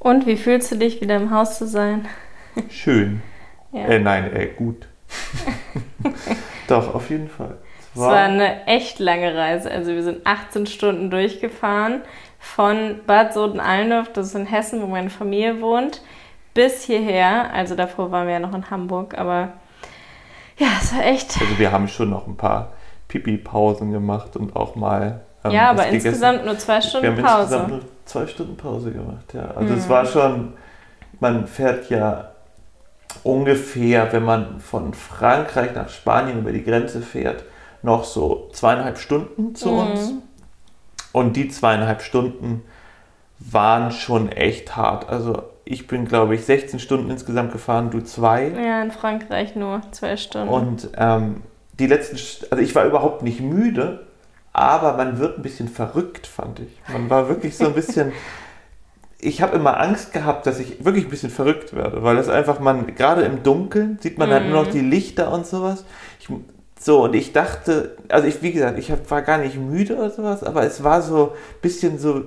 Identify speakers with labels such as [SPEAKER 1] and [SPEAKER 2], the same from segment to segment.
[SPEAKER 1] Und wie fühlst du dich, wieder im Haus zu sein?
[SPEAKER 2] Schön.
[SPEAKER 1] Ja.
[SPEAKER 2] Äh, nein, äh, gut. Doch, auf jeden Fall.
[SPEAKER 1] Es war eine echt lange Reise. Also wir sind 18 Stunden durchgefahren von Bad Soden-Allendorf, das ist in Hessen, wo meine Familie wohnt, bis hierher. Also davor waren wir ja noch in Hamburg, aber ja, es war echt.
[SPEAKER 2] Also wir haben schon noch ein paar Pipi-Pausen gemacht und auch mal.
[SPEAKER 1] Ähm, ja, aber insgesamt nur zwei Stunden
[SPEAKER 2] wir haben
[SPEAKER 1] Pause.
[SPEAKER 2] Insgesamt zwei Stunden Pause gemacht, ja. Also mhm. es war schon, man fährt ja ungefähr, wenn man von Frankreich nach Spanien über die Grenze fährt, noch so zweieinhalb Stunden zu mhm. uns. Und die zweieinhalb Stunden waren schon echt hart. Also ich bin, glaube ich, 16 Stunden insgesamt gefahren, du zwei.
[SPEAKER 1] Ja, in Frankreich nur zwei Stunden.
[SPEAKER 2] Und ähm, die letzten, also ich war überhaupt nicht müde, aber man wird ein bisschen verrückt, fand ich. Man war wirklich so ein bisschen. ich habe immer Angst gehabt, dass ich wirklich ein bisschen verrückt werde, weil es einfach man, gerade im Dunkeln sieht man mhm. halt nur noch die Lichter und sowas. Ich, so, und ich dachte, also ich, wie gesagt, ich hab, war gar nicht müde oder sowas, aber es war so ein bisschen so,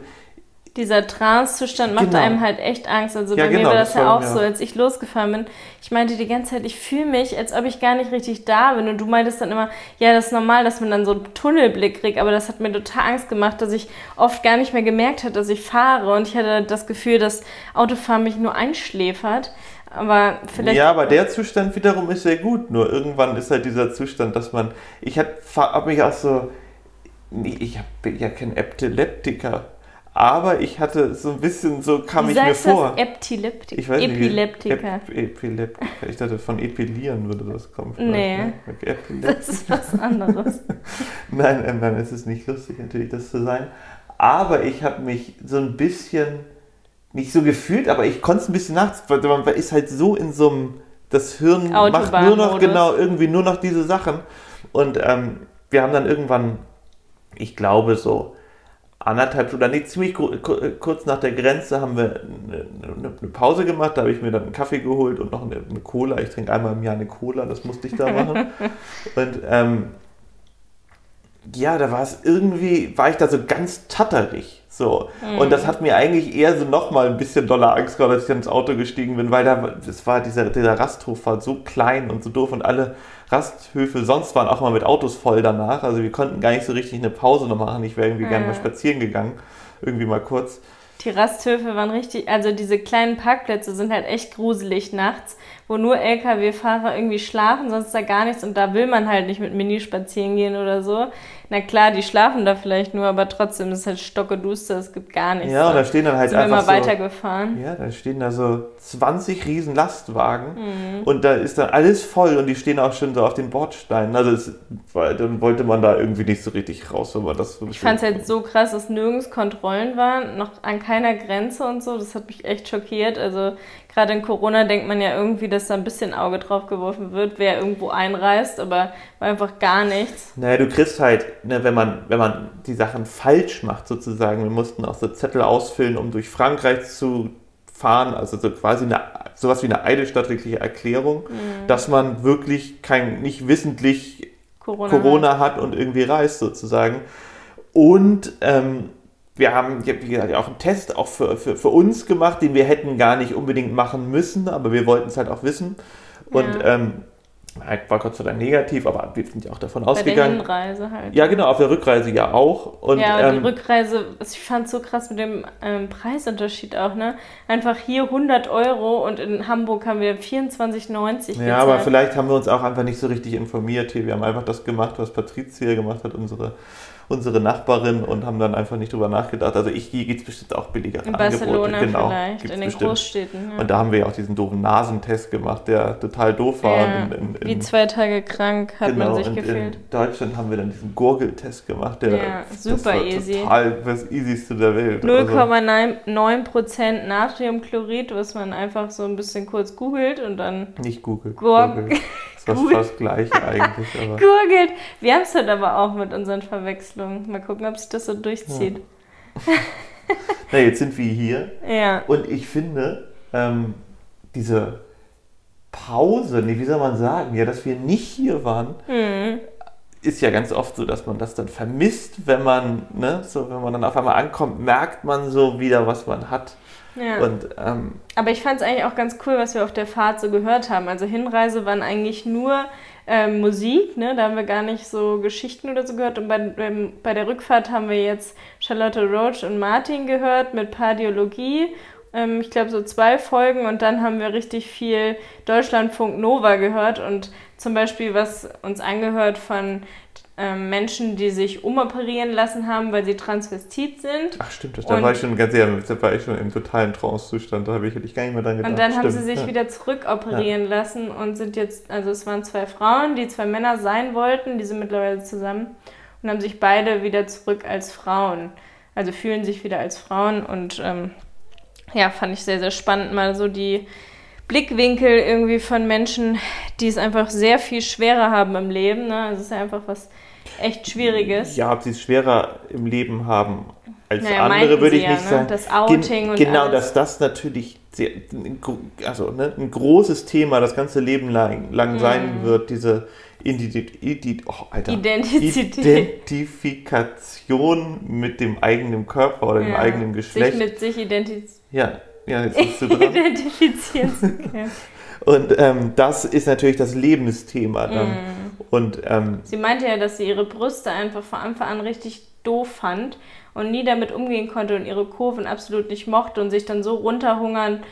[SPEAKER 1] dieser Trance-Zustand macht genau. einem halt echt Angst. Also ja, bei genau, mir war das, das ja auch ja. so, als ich losgefahren bin. Ich meinte die ganze Zeit, ich fühle mich, als ob ich gar nicht richtig da bin. Und du meintest dann immer, ja, das ist normal, dass man dann so einen Tunnelblick kriegt. Aber das hat mir total Angst gemacht, dass ich oft gar nicht mehr gemerkt habe, dass ich fahre. Und ich hatte das Gefühl, dass Autofahren mich nur einschläfert. Aber vielleicht.
[SPEAKER 2] Ja, aber der Zustand wiederum ist sehr gut. Nur irgendwann ist halt dieser Zustand, dass man. Ich habe hab mich auch so. Ich bin ja kein Epileptiker aber ich hatte so ein bisschen, so kam Wie ich mir vor.
[SPEAKER 1] Das Epileptiker.
[SPEAKER 2] Ich weiß nicht, Epileptiker. Ep Epileptiker. Ich dachte, von Epilieren würde das kommen.
[SPEAKER 1] Nee. Ne? Das ist was anderes.
[SPEAKER 2] nein, ähm, nein, es ist nicht lustig, natürlich, das zu sein. Aber ich habe mich so ein bisschen, nicht so gefühlt, aber ich konnte es ein bisschen nachts, weil man ist halt so in so einem, das Hirn macht nur noch, genau, irgendwie nur noch diese Sachen. Und ähm, wir haben dann irgendwann, ich glaube so, anderthalb Stunden, nee, ziemlich kurz nach der Grenze haben wir eine, eine Pause gemacht. Da habe ich mir dann einen Kaffee geholt und noch eine, eine, Cola. Ich trinke einmal im Jahr eine Cola, das musste ich da machen. und ähm, ja, da war es irgendwie, war ich da so ganz tatterig. So. Mhm. Und das hat mir eigentlich eher so nochmal ein bisschen doller Angst gemacht, als ich dann ins Auto gestiegen bin, weil da, das war, dieser, dieser Rasthof war so klein und so doof und alle Rasthöfe sonst waren auch mal mit Autos voll danach. Also wir konnten gar nicht so richtig eine Pause noch machen. Ich wäre irgendwie ja. gerne mal spazieren gegangen. Irgendwie mal kurz.
[SPEAKER 1] Die Rasthöfe waren richtig, also diese kleinen Parkplätze sind halt echt gruselig nachts, wo nur Lkw-Fahrer irgendwie schlafen, sonst ist da gar nichts und da will man halt nicht mit Mini spazieren gehen oder so. Na klar, die schlafen da vielleicht nur, aber trotzdem ist es halt stockeduster, es gibt gar nichts.
[SPEAKER 2] Ja, und da stehen dann halt
[SPEAKER 1] sind
[SPEAKER 2] einfach
[SPEAKER 1] immer weitergefahren.
[SPEAKER 2] Ja, da stehen da so 20 riesen Lastwagen mhm. und da ist dann alles voll und die stehen auch schon so auf den Bordsteinen. Also es, dann wollte man da irgendwie nicht so richtig raus, wenn man das so
[SPEAKER 1] Ich fand es halt so krass, dass nirgends Kontrollen waren, noch an keiner Grenze und so. Das hat mich echt schockiert. Also gerade in Corona denkt man ja irgendwie, dass da ein bisschen Auge drauf geworfen wird, wer irgendwo einreist, aber war einfach gar nichts.
[SPEAKER 2] Naja, du kriegst halt, ne, wenn, man, wenn man die Sachen falsch macht sozusagen, wir mussten auch so Zettel ausfüllen, um durch Frankreich zu fahren, also so quasi eine, sowas wie eine eidesstattliche Erklärung, mhm. dass man wirklich kein, nicht wissentlich Corona, Corona hat. hat. und irgendwie reist sozusagen. Und ähm, wir haben, wie gesagt, auch einen Test auch für, für, für uns gemacht, den wir hätten gar nicht unbedingt machen müssen, aber wir wollten es halt auch wissen. Und ja. ähm, war Gott sei Dank negativ, aber wir sind ja auch davon Bei ausgegangen.
[SPEAKER 1] Bei der Hinreise halt.
[SPEAKER 2] Ja, genau, auf der Rückreise ja auch. Und,
[SPEAKER 1] ja, aber ähm, die Rückreise, ich fand es so krass mit dem ähm, Preisunterschied auch, ne? Einfach hier 100 Euro und in Hamburg haben wir 24,90
[SPEAKER 2] Ja, aber vielleicht haben wir uns auch einfach nicht so richtig informiert hier. Wir haben einfach das gemacht, was Patricia gemacht hat, unsere unsere Nachbarin und haben dann einfach nicht drüber nachgedacht. Also ich, hier gibt es bestimmt auch billigere
[SPEAKER 1] in Barcelona Angebote. Genau, vielleicht, in den bestimmt. Großstädten.
[SPEAKER 2] Ja. Und da haben wir ja auch diesen doofen Nasentest gemacht, der total doof war. Ja,
[SPEAKER 1] in, in, in, wie zwei Tage krank hat genau, man sich gefühlt.
[SPEAKER 2] In Deutschland haben wir dann diesen Gurgeltest gemacht, der
[SPEAKER 1] ja, super easy.
[SPEAKER 2] total das easyste der Welt.
[SPEAKER 1] 0,9% also, Natriumchlorid, was man einfach so ein bisschen kurz googelt und dann...
[SPEAKER 2] Nicht googelt. Gurgel. Das ist fast gleich eigentlich.
[SPEAKER 1] Aber. Gurgelt. Wir haben es halt aber auch mit unseren Verwechslungen. Mal gucken, ob sich das so durchzieht.
[SPEAKER 2] Ja. Na, jetzt sind wir hier.
[SPEAKER 1] Ja.
[SPEAKER 2] Und ich finde, ähm, diese Pause, nee, wie soll man sagen, ja, dass wir nicht hier waren, mhm. ist ja ganz oft so, dass man das dann vermisst, wenn man, ne, so, wenn man dann auf einmal ankommt, merkt man so wieder, was man hat.
[SPEAKER 1] Ja. Und, ähm, Aber ich fand es eigentlich auch ganz cool, was wir auf der Fahrt so gehört haben. Also Hinreise waren eigentlich nur ähm, Musik, ne? da haben wir gar nicht so Geschichten oder so gehört. Und bei, beim, bei der Rückfahrt haben wir jetzt Charlotte Roach und Martin gehört mit Pardiologie. Ähm, ich glaube so zwei Folgen und dann haben wir richtig viel Deutschlandfunk Nova gehört und zum Beispiel was uns angehört von ähm, Menschen, die sich umoperieren lassen haben, weil sie transvestit sind.
[SPEAKER 2] Ach stimmt, da war ich schon ganz ehrlich, da war ich schon im totalen Trance-Zustand, da habe ich, ich gar nicht mehr dran gedacht.
[SPEAKER 1] Und dann
[SPEAKER 2] stimmt.
[SPEAKER 1] haben sie sich ja. wieder zurückoperieren ja. lassen und sind jetzt, also es waren zwei Frauen, die zwei Männer sein wollten, die sind mittlerweile zusammen und haben sich beide wieder zurück als Frauen, also fühlen sich wieder als Frauen und ähm, ja, fand ich sehr, sehr spannend, mal so die Blickwinkel irgendwie von Menschen, die es einfach sehr viel schwerer haben im Leben. Ne? Also es ist ja einfach was echt Schwieriges.
[SPEAKER 2] Ja, ob sie es schwerer im Leben haben als naja, andere, würde ich ja, nicht ne? sagen.
[SPEAKER 1] Das Outing Gen und
[SPEAKER 2] Genau, alles. dass das natürlich sehr, also, ne, ein großes Thema das ganze Leben lang, lang mm. sein wird, diese Ident oh, Alter. Identifikation mit dem eigenen Körper oder ja, dem eigenen Geschlecht.
[SPEAKER 1] Sich mit sich identifizieren.
[SPEAKER 2] Ja, ja, jetzt bist du dran. Identifizieren. ja. Und ähm, das ist natürlich das Lebensthema dann. Mm. Und, ähm,
[SPEAKER 1] sie meinte ja, dass sie ihre Brüste einfach von Anfang an richtig doof fand und nie damit umgehen konnte und ihre Kurven absolut nicht mochte und sich dann so runterhungern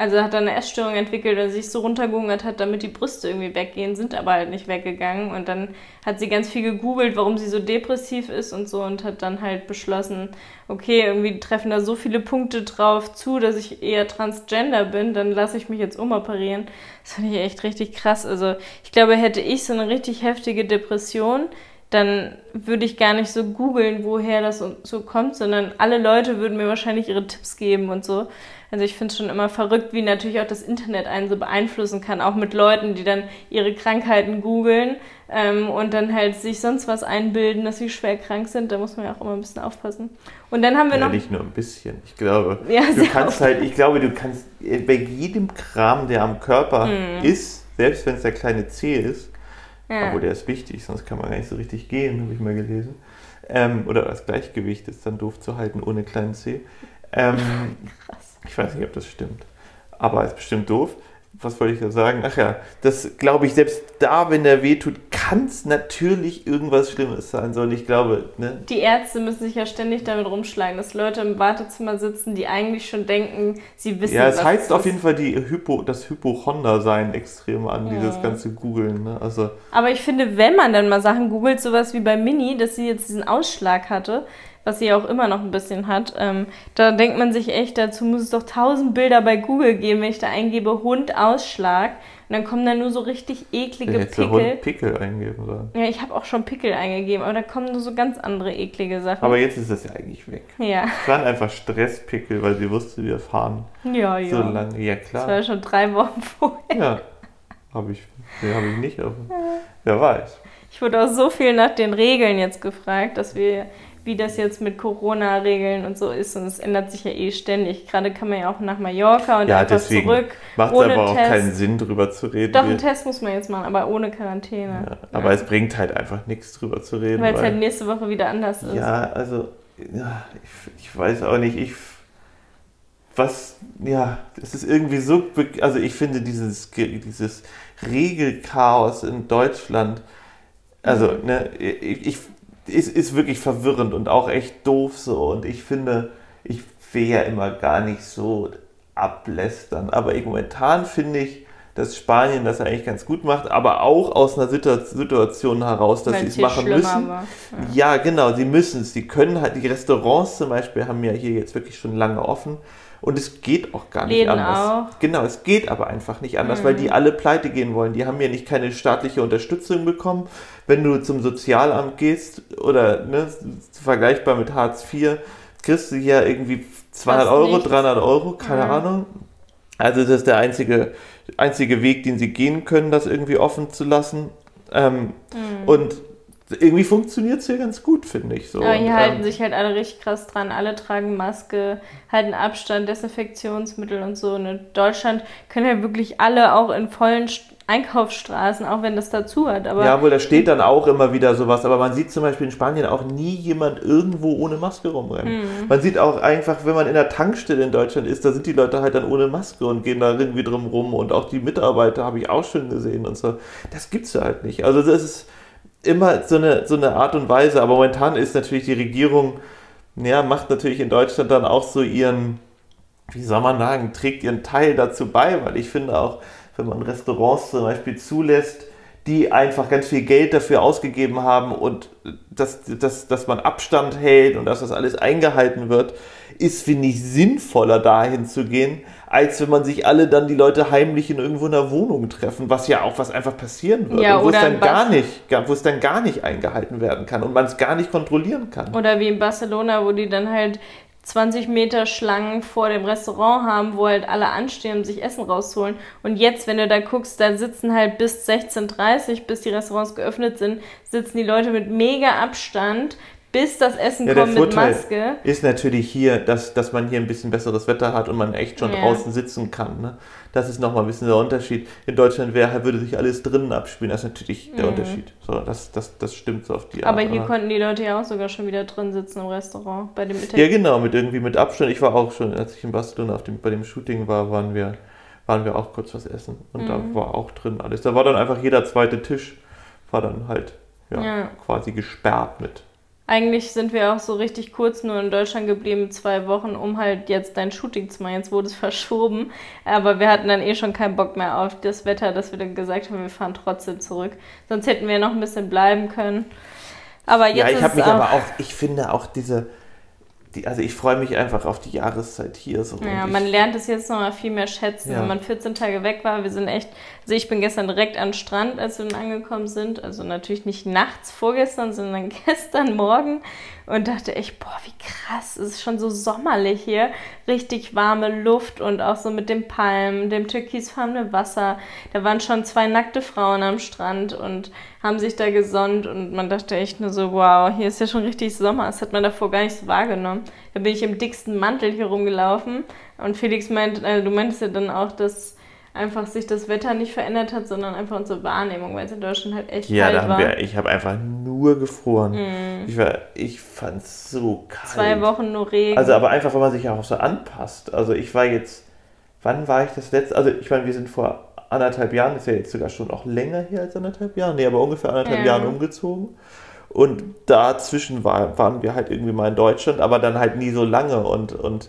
[SPEAKER 1] also hat er eine Essstörung entwickelt und sich so runtergehungert hat, damit die Brüste irgendwie weggehen, sind aber halt nicht weggegangen. Und dann hat sie ganz viel gegoogelt, warum sie so depressiv ist und so und hat dann halt beschlossen, okay, irgendwie treffen da so viele Punkte drauf zu, dass ich eher transgender bin, dann lasse ich mich jetzt umoperieren. Das fand ich echt richtig krass. Also ich glaube, hätte ich so eine richtig heftige Depression, dann würde ich gar nicht so googeln, woher das so kommt, sondern alle Leute würden mir wahrscheinlich ihre Tipps geben und so. Also ich finde es schon immer verrückt, wie natürlich auch das Internet einen so beeinflussen kann, auch mit Leuten, die dann ihre Krankheiten googeln ähm, und dann halt sich sonst was einbilden, dass sie schwer krank sind. Da muss man ja auch immer ein bisschen aufpassen. Und dann haben wir
[SPEAKER 2] ja,
[SPEAKER 1] noch.
[SPEAKER 2] Nicht nur ein bisschen. Ich glaube, ja, du kannst halt, ich glaube, du kannst bei jedem Kram, der am Körper hm. ist, selbst wenn es der kleine C ist, ja. obwohl der ist wichtig, sonst kann man gar nicht so richtig gehen, habe ich mal gelesen. Ähm, oder das Gleichgewicht ist dann doof zu halten ohne kleinen C. Ähm, Krass. Ich weiß nicht, ob das stimmt. Aber ist bestimmt doof. Was wollte ich da sagen? Ach ja, das glaube ich, selbst da, wenn der weh tut, kann es natürlich irgendwas Schlimmes sein. So, und ich glaube, ne?
[SPEAKER 1] Die Ärzte müssen sich ja ständig damit rumschlagen, dass Leute im Wartezimmer sitzen, die eigentlich schon denken, sie wissen
[SPEAKER 2] Ja, es heizt auf jeden Fall die Hypo, das Hypochonder-Sein extrem an, ja. dieses ganze Googeln. Ne? Also,
[SPEAKER 1] Aber ich finde, wenn man dann mal Sachen googelt, sowas wie bei Mini, dass sie jetzt diesen Ausschlag hatte, was sie auch immer noch ein bisschen hat, ähm, da denkt man sich echt, dazu muss es doch tausend Bilder bei Google geben, wenn ich da eingebe Hund Ausschlag und dann kommen da nur so richtig eklige ich Pickel.
[SPEAKER 2] Hund Pickel eingeben sollen.
[SPEAKER 1] Ja, ich habe auch schon Pickel eingegeben, aber da kommen nur so ganz andere eklige Sachen.
[SPEAKER 2] Aber jetzt ist das ja eigentlich weg.
[SPEAKER 1] Ja.
[SPEAKER 2] Es waren einfach Stresspickel, weil sie wusste, wir fahren.
[SPEAKER 1] Ja, ja.
[SPEAKER 2] So lange, ja klar.
[SPEAKER 1] Das war schon drei Wochen vorher.
[SPEAKER 2] Ja, habe ich, nee, hab ich nicht, aber wer weiß.
[SPEAKER 1] Ich wurde auch so viel nach den Regeln jetzt gefragt, dass wir wie das jetzt mit Corona-Regeln und so ist. Und es ändert sich ja eh ständig. Gerade kann man ja auch nach Mallorca und ja, einfach zurück.
[SPEAKER 2] Macht es aber auch Test. keinen Sinn, drüber zu reden.
[SPEAKER 1] Doch, einen Test muss man jetzt machen, aber ohne Quarantäne.
[SPEAKER 2] Ja, aber ja. es bringt halt einfach nichts, drüber zu reden.
[SPEAKER 1] Weil es halt nächste Woche wieder anders ist.
[SPEAKER 2] Ja, also, ja, ich, ich weiß auch nicht, ich was, ja, es ist irgendwie so, also ich finde dieses, dieses Regelchaos in Deutschland, also, ne, ich, ich ist, ist wirklich verwirrend und auch echt doof so. Und ich finde, ich will ja immer gar nicht so ablästern. Aber momentan finde ich, dass Spanien das eigentlich ganz gut macht, aber auch aus einer Situation heraus, dass sie es machen müssen. Ja. ja. genau, sie müssen es. Sie können halt, die Restaurants zum Beispiel haben ja hier jetzt wirklich schon lange offen. Und es geht auch gar nicht
[SPEAKER 1] Läden
[SPEAKER 2] anders.
[SPEAKER 1] Auch.
[SPEAKER 2] Genau, es geht aber einfach nicht anders, mhm. weil die alle pleite gehen wollen. Die haben ja nicht keine staatliche Unterstützung bekommen. Wenn du zum Sozialamt gehst oder ne, vergleichbar mit Hartz IV, kriegst du ja irgendwie 200 Euro, nichts. 300 Euro, keine mhm. Ahnung. Also das ist der einzige, einzige Weg, den sie gehen können, das irgendwie offen zu lassen. Ähm, mhm. Und irgendwie funktioniert es hier ganz gut, finde ich so.
[SPEAKER 1] Aber hier und, halten ähm, sich halt alle richtig krass dran. Alle tragen Maske, halten Abstand, Desinfektionsmittel und so. Und in Deutschland können ja wirklich alle auch in vollen Einkaufsstraßen, auch wenn das dazu hat. Aber
[SPEAKER 2] ja, wohl, da steht dann auch immer wieder sowas. Aber man sieht zum Beispiel in Spanien auch nie jemand irgendwo ohne Maske rumrennen. Mhm. Man sieht auch einfach, wenn man in der Tankstelle in Deutschland ist, da sind die Leute halt dann ohne Maske und gehen da irgendwie drum rum. Und auch die Mitarbeiter habe ich auch schon gesehen und so. Das gibt es halt nicht. Also das ist immer so eine, so eine Art und Weise. Aber momentan ist natürlich die Regierung, ja, macht natürlich in Deutschland dann auch so ihren, wie soll man sagen, trägt ihren Teil dazu bei, weil ich finde auch, wenn man Restaurants zum Beispiel zulässt, die einfach ganz viel Geld dafür ausgegeben haben und dass, dass, dass man Abstand hält und dass das alles eingehalten wird, ist, finde ich, sinnvoller dahin zu gehen, als wenn man sich alle dann die Leute heimlich in irgendwo einer Wohnung treffen, was ja auch was einfach passieren würde, ja, wo, es dann gar nicht, wo es dann gar nicht eingehalten werden kann und man es gar nicht kontrollieren kann.
[SPEAKER 1] Oder wie in Barcelona, wo die dann halt 20 Meter Schlangen vor dem Restaurant haben, wo halt alle anstehen und sich Essen rausholen. Und jetzt, wenn du da guckst, da sitzen halt bis 16.30 Uhr, bis die Restaurants geöffnet sind, sitzen die Leute mit mega Abstand, bis das Essen ja, kommt mit Maske.
[SPEAKER 2] Ist natürlich hier, dass, dass man hier ein bisschen besseres Wetter hat und man echt schon ja. draußen sitzen kann. Ne? Das ist nochmal ein bisschen der Unterschied. In Deutschland wäre, würde sich alles drinnen abspielen. Das ist natürlich der mhm. Unterschied. So, das, das, das stimmt so auf die
[SPEAKER 1] Art. Aber hier konnten die Leute ja auch sogar schon wieder drin sitzen im Restaurant bei dem
[SPEAKER 2] Italien. Ja, genau, mit irgendwie mit Abstand. Ich war auch schon, als ich in Barcelona auf dem, bei dem Shooting war, waren wir, waren wir auch kurz was essen. Und mhm. da war auch drin alles. Da war dann einfach jeder zweite Tisch, war dann halt ja, ja. quasi gesperrt mit
[SPEAKER 1] eigentlich sind wir auch so richtig kurz nur in Deutschland geblieben, zwei Wochen, um halt jetzt dein Shooting zu machen. Jetzt wurde es verschoben. Aber wir hatten dann eh schon keinen Bock mehr auf das Wetter, dass wir dann gesagt haben, wir fahren trotzdem zurück. Sonst hätten wir noch ein bisschen bleiben können. Aber jetzt
[SPEAKER 2] ja, ich habe mich aber auch, ich finde auch diese, die, also ich freue mich einfach auf die Jahreszeit hier. So
[SPEAKER 1] ja, man lernt es jetzt noch mal viel mehr schätzen, ja. wenn man 14 Tage weg war. Wir sind echt, also ich bin gestern direkt den Strand, als wir dann angekommen sind. Also natürlich nicht nachts vorgestern, sondern gestern Morgen und dachte echt, boah, wie krass, es ist schon so sommerlich hier. Richtig warme Luft und auch so mit dem Palmen, dem türkisfarbenen Wasser. Da waren schon zwei nackte Frauen am Strand und haben sich da gesonnt und man dachte echt nur so, wow, hier ist ja schon richtig Sommer. Das hat man davor gar nicht so wahrgenommen. Da bin ich im dicksten Mantel hier rumgelaufen und Felix meint, also du meintest ja dann auch, dass einfach sich das Wetter nicht verändert hat, sondern einfach unsere Wahrnehmung, weil es in Deutschland halt echt ja, kalt war.
[SPEAKER 2] Ja, ich habe einfach nur gefroren. Mm. Ich, ich fand es so kalt.
[SPEAKER 1] Zwei Wochen nur Regen.
[SPEAKER 2] Also aber einfach, weil man sich auch so anpasst. Also ich war jetzt, wann war ich das letzte? Also ich meine, wir sind vor anderthalb Jahren, ist ja jetzt sogar schon auch länger her als anderthalb Jahre, nee, aber ungefähr anderthalb ja. Jahren umgezogen. Und dazwischen war, waren wir halt irgendwie mal in Deutschland, aber dann halt nie so lange und, und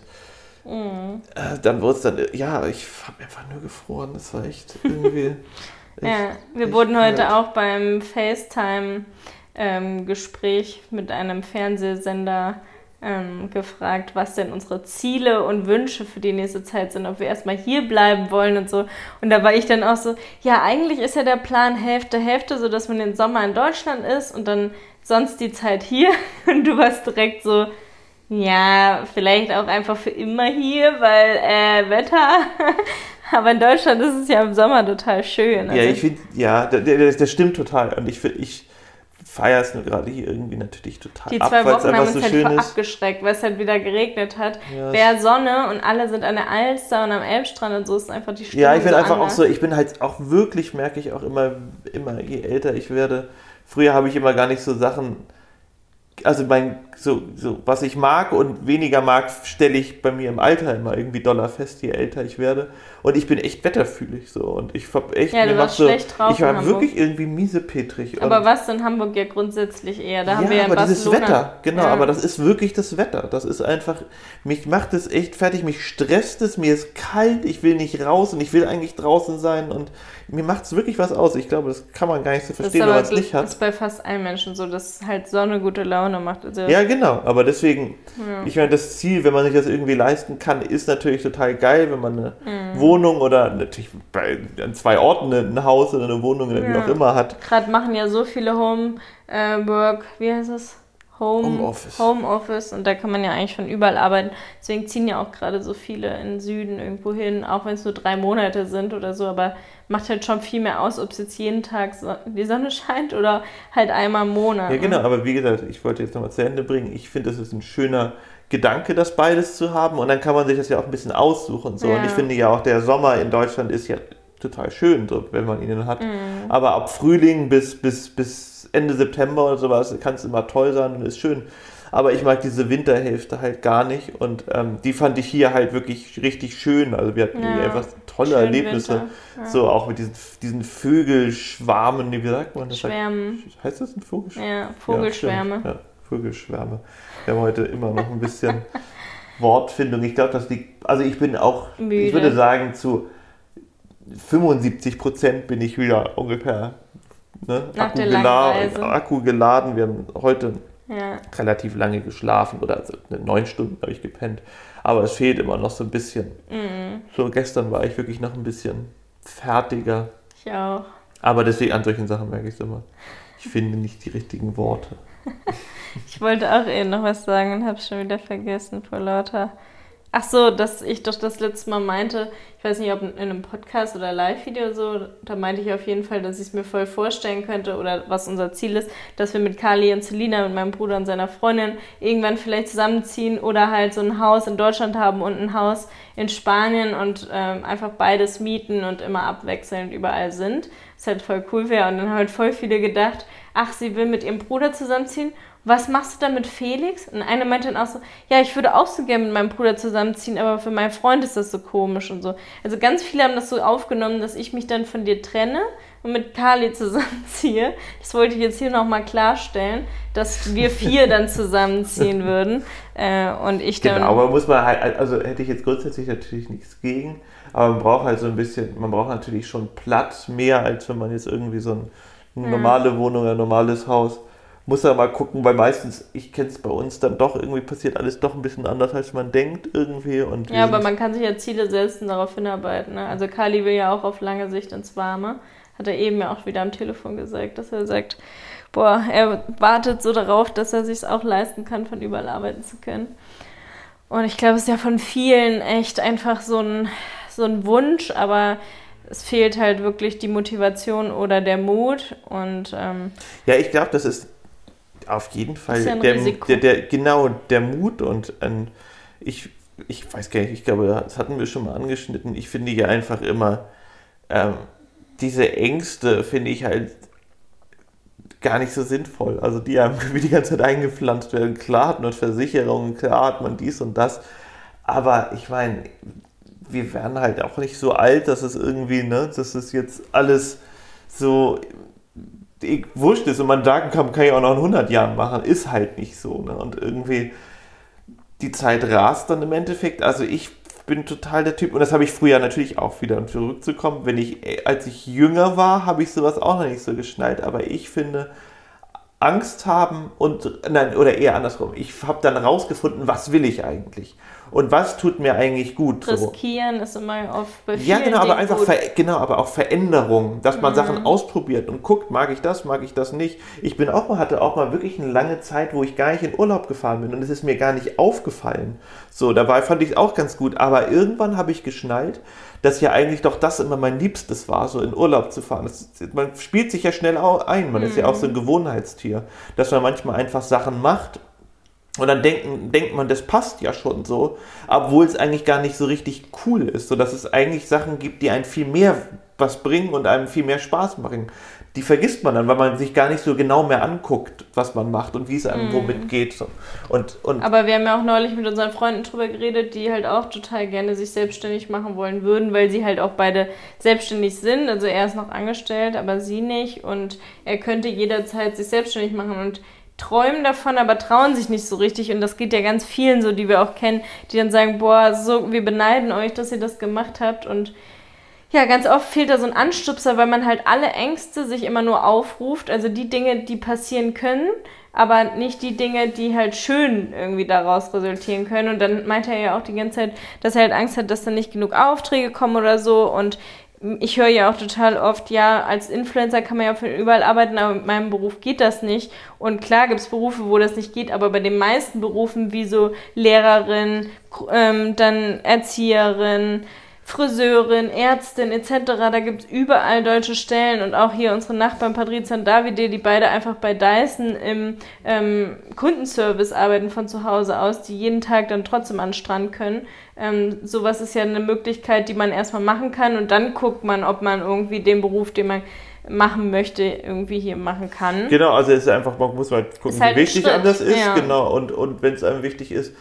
[SPEAKER 2] Mhm. Äh, dann wurde es dann, ja, ich habe einfach nur gefroren. Das war echt irgendwie.
[SPEAKER 1] ja, wir echt wurden heute auch beim FaceTime-Gespräch ähm, mit einem Fernsehsender ähm, gefragt, was denn unsere Ziele und Wünsche für die nächste Zeit sind, ob wir erstmal hier bleiben wollen und so. Und da war ich dann auch so, ja, eigentlich ist ja der Plan Hälfte, Hälfte, so dass man den Sommer in Deutschland ist und dann sonst die Zeit hier. Und du warst direkt so, ja, vielleicht auch einfach für immer hier, weil äh, Wetter. Aber in Deutschland ist es ja im Sommer total schön.
[SPEAKER 2] Also ja, ich finde, ja, das, das, stimmt total. Und ich, ich feiere es nur gerade hier irgendwie natürlich total
[SPEAKER 1] Die zwei ab, Wochen haben uns so halt abgeschreckt, weil es halt wieder geregnet hat. Ja, Wäre Sonne und alle sind an der Alster und am Elbstrand und so ist einfach die
[SPEAKER 2] Stimmung Ja, ich bin so einfach anders. auch so, ich bin halt auch wirklich, merke ich auch immer, immer je älter ich werde. Früher habe ich immer gar nicht so Sachen also mein, so, so, was ich mag und weniger mag, stelle ich bei mir im Alter immer irgendwie doller fest, je älter ich werde. Und ich bin echt wetterfühlig so. Und ich hab echt,
[SPEAKER 1] ja, du warst so,
[SPEAKER 2] ich war wirklich irgendwie miesepetrig.
[SPEAKER 1] Aber was in Hamburg ja grundsätzlich eher, da haben wir ja
[SPEAKER 2] aber dieses Wetter, genau, ja. aber das ist wirklich das Wetter. Das ist einfach, mich macht es echt fertig, mich stresst es, mir ist kalt, ich will nicht raus und ich will eigentlich draußen sein und mir macht es wirklich was aus. Ich glaube, das kann man gar nicht so verstehen, wenn man es nicht hat. Das
[SPEAKER 1] ist bei fast allen Menschen so, dass halt Sonne gute Laune macht.
[SPEAKER 2] Also ja, genau, aber deswegen, ja. ich meine, das Ziel, wenn man sich das irgendwie leisten kann, ist natürlich total geil, wenn man eine mhm. Wohnung oder natürlich bei, an zwei Orten ein Haus oder eine Wohnung oder ja. wie auch immer hat.
[SPEAKER 1] Gerade machen ja so viele Home äh, Work, wie heißt es? Home, Homeoffice. Homeoffice und da kann man ja eigentlich von überall arbeiten. Deswegen ziehen ja auch gerade so viele in den Süden irgendwo hin, auch wenn es nur drei Monate sind oder so, aber macht halt schon viel mehr aus, ob es jetzt jeden Tag die Sonne scheint oder halt einmal im Monat.
[SPEAKER 2] Ja, genau, ne? aber wie gesagt, ich wollte jetzt nochmal zu Ende bringen. Ich finde, es ist ein schöner Gedanke, das beides zu haben und dann kann man sich das ja auch ein bisschen aussuchen. So. Ja. Und ich finde ja auch, der Sommer in Deutschland ist ja total schön, so, wenn man ihn hat. Mhm. Aber ab Frühling bis, bis, bis Ende September oder sowas kann es immer toll sein und ist schön. Aber ich mag diese Winterhälfte halt gar nicht und ähm, die fand ich hier halt wirklich richtig schön. Also wir hatten ja, einfach tolle Erlebnisse. Ja. So auch mit diesen, diesen Vögelschwarmen, wie sagt man das?
[SPEAKER 1] Schwärmen.
[SPEAKER 2] Heißt das ein Vogelschwarm?
[SPEAKER 1] Ja, Vogelschwärme.
[SPEAKER 2] Ja, Vögelschwärme. Wir haben heute immer noch ein bisschen Wortfindung. Ich glaube, das liegt, also ich bin auch, Müde. ich würde sagen, zu 75 Prozent bin ich wieder ungefähr ne, Akku, geladen, Akku geladen. Wir haben heute ja. relativ lange geschlafen oder also neun Stunden habe ich gepennt. Aber es fehlt immer noch so ein bisschen. Mhm. So gestern war ich wirklich noch ein bisschen fertiger.
[SPEAKER 1] Ich auch.
[SPEAKER 2] Aber deswegen an solchen Sachen merke ich es immer. Ich finde nicht die richtigen Worte.
[SPEAKER 1] ich wollte auch eben noch was sagen und habe es schon wieder vergessen vor lauter Ach so, dass ich doch das letzte Mal meinte, ich weiß nicht, ob in einem Podcast oder Live-Video so, da meinte ich auf jeden Fall, dass ich es mir voll vorstellen könnte oder was unser Ziel ist, dass wir mit Kali und Selina, mit meinem Bruder und seiner Freundin irgendwann vielleicht zusammenziehen oder halt so ein Haus in Deutschland haben und ein Haus in Spanien und ähm, einfach beides mieten und immer abwechselnd überall sind. Was halt voll cool wäre. Und dann haben halt voll viele gedacht, ach, sie will mit ihrem Bruder zusammenziehen was machst du dann mit Felix? Und eine meinte dann auch so, ja, ich würde auch so gerne mit meinem Bruder zusammenziehen, aber für meinen Freund ist das so komisch und so. Also ganz viele haben das so aufgenommen, dass ich mich dann von dir trenne und mit Kali zusammenziehe. Das wollte ich jetzt hier nochmal klarstellen, dass wir vier dann zusammenziehen würden. Äh, und ich dann.
[SPEAKER 2] Genau, aber muss man halt, also hätte ich jetzt grundsätzlich natürlich nichts gegen, aber man braucht halt so ein bisschen, man braucht natürlich schon Platz mehr, als wenn man jetzt irgendwie so ein, eine normale Wohnung, ein normales Haus muss er mal gucken, weil meistens, ich kenne es bei uns, dann doch irgendwie passiert alles doch ein bisschen anders, als man denkt irgendwie. Und
[SPEAKER 1] ja, aber man kann sich ja Ziele setzen, darauf hinarbeiten. Ne? Also Kali will ja auch auf lange Sicht ins Warme. Hat er eben ja auch wieder am Telefon gesagt, dass er sagt, boah, er wartet so darauf, dass er sich auch leisten kann, von überall arbeiten zu können. Und ich glaube, es ist ja von vielen echt einfach so ein, so ein Wunsch, aber es fehlt halt wirklich die Motivation oder der Mut. Und, ähm,
[SPEAKER 2] ja, ich glaube, das ist auf jeden Fall ja der, der, der, genau der Mut und ein, ich, ich weiß gar nicht, ich glaube, das hatten wir schon mal angeschnitten. Ich finde ja einfach immer, ähm, diese Ängste finde ich halt gar nicht so sinnvoll. Also die einem die ganze Zeit eingepflanzt werden. Klar hat man Versicherungen, klar hat man dies und das. Aber ich meine, wir werden halt auch nicht so alt, dass es irgendwie, ne, dass es jetzt alles so wurscht ist und man sagen kann, kann ich auch noch in 100 Jahren machen, ist halt nicht so. Ne? Und irgendwie die Zeit rast dann im Endeffekt. Also ich bin total der Typ, und das habe ich früher natürlich auch wieder, um zurückzukommen, wenn ich, als ich jünger war, habe ich sowas auch noch nicht so geschnallt, aber ich finde, Angst haben und, nein, oder eher andersrum, ich habe dann rausgefunden, was will ich eigentlich und was tut mir eigentlich gut.
[SPEAKER 1] Riskieren so. ist immer oft
[SPEAKER 2] bei Ja, genau, aber einfach genau, aber auch Veränderung, dass man mhm. Sachen ausprobiert und guckt, mag ich das, mag ich das nicht. Ich bin auch mal hatte auch mal wirklich eine lange Zeit, wo ich gar nicht in Urlaub gefahren bin und es ist mir gar nicht aufgefallen. So, dabei fand ich es auch ganz gut, aber irgendwann habe ich geschnallt, dass ja eigentlich doch das immer mein Liebstes war, so in Urlaub zu fahren. Das, man spielt sich ja schnell ein, man mhm. ist ja auch so ein mhm. Gewohnheitstier, dass man manchmal einfach Sachen macht und dann denken, denkt man, das passt ja schon so, obwohl es eigentlich gar nicht so richtig cool ist, sodass es eigentlich Sachen gibt, die einem viel mehr was bringen und einem viel mehr Spaß machen. Die vergisst man dann, weil man sich gar nicht so genau mehr anguckt, was man macht und wie es einem mm. womit geht. Und, und
[SPEAKER 1] Aber wir haben ja auch neulich mit unseren Freunden drüber geredet, die halt auch total gerne sich selbstständig machen wollen würden, weil sie halt auch beide selbstständig sind. Also er ist noch angestellt, aber sie nicht. Und er könnte jederzeit sich selbstständig machen. Und träumen davon, aber trauen sich nicht so richtig. Und das geht ja ganz vielen so, die wir auch kennen, die dann sagen, boah, so, wir beneiden euch, dass ihr das gemacht habt. Und ja, ganz oft fehlt da so ein Anstupser, weil man halt alle Ängste sich immer nur aufruft. Also die Dinge, die passieren können, aber nicht die Dinge, die halt schön irgendwie daraus resultieren können. Und dann meint er ja auch die ganze Zeit, dass er halt Angst hat, dass dann nicht genug Aufträge kommen oder so. Und ich höre ja auch total oft, ja, als Influencer kann man ja von überall arbeiten, aber mit meinem Beruf geht das nicht. Und klar gibt es Berufe, wo das nicht geht, aber bei den meisten Berufen wie so Lehrerin, ähm, dann Erzieherin, Friseurin, Ärztin etc. Da gibt es überall deutsche Stellen und auch hier unsere Nachbarn Patrizia und Davide, die beide einfach bei Dyson im ähm, Kundenservice arbeiten von zu Hause aus, die jeden Tag dann trotzdem an den Strand können. Ähm, sowas ist ja eine Möglichkeit, die man erstmal machen kann und dann guckt man, ob man irgendwie den Beruf, den man machen möchte, irgendwie hier machen kann.
[SPEAKER 2] Genau, also es ist einfach, man muss mal gucken, halt wie wichtig einem das ist, ja. genau, und, und wenn es einem wichtig ist,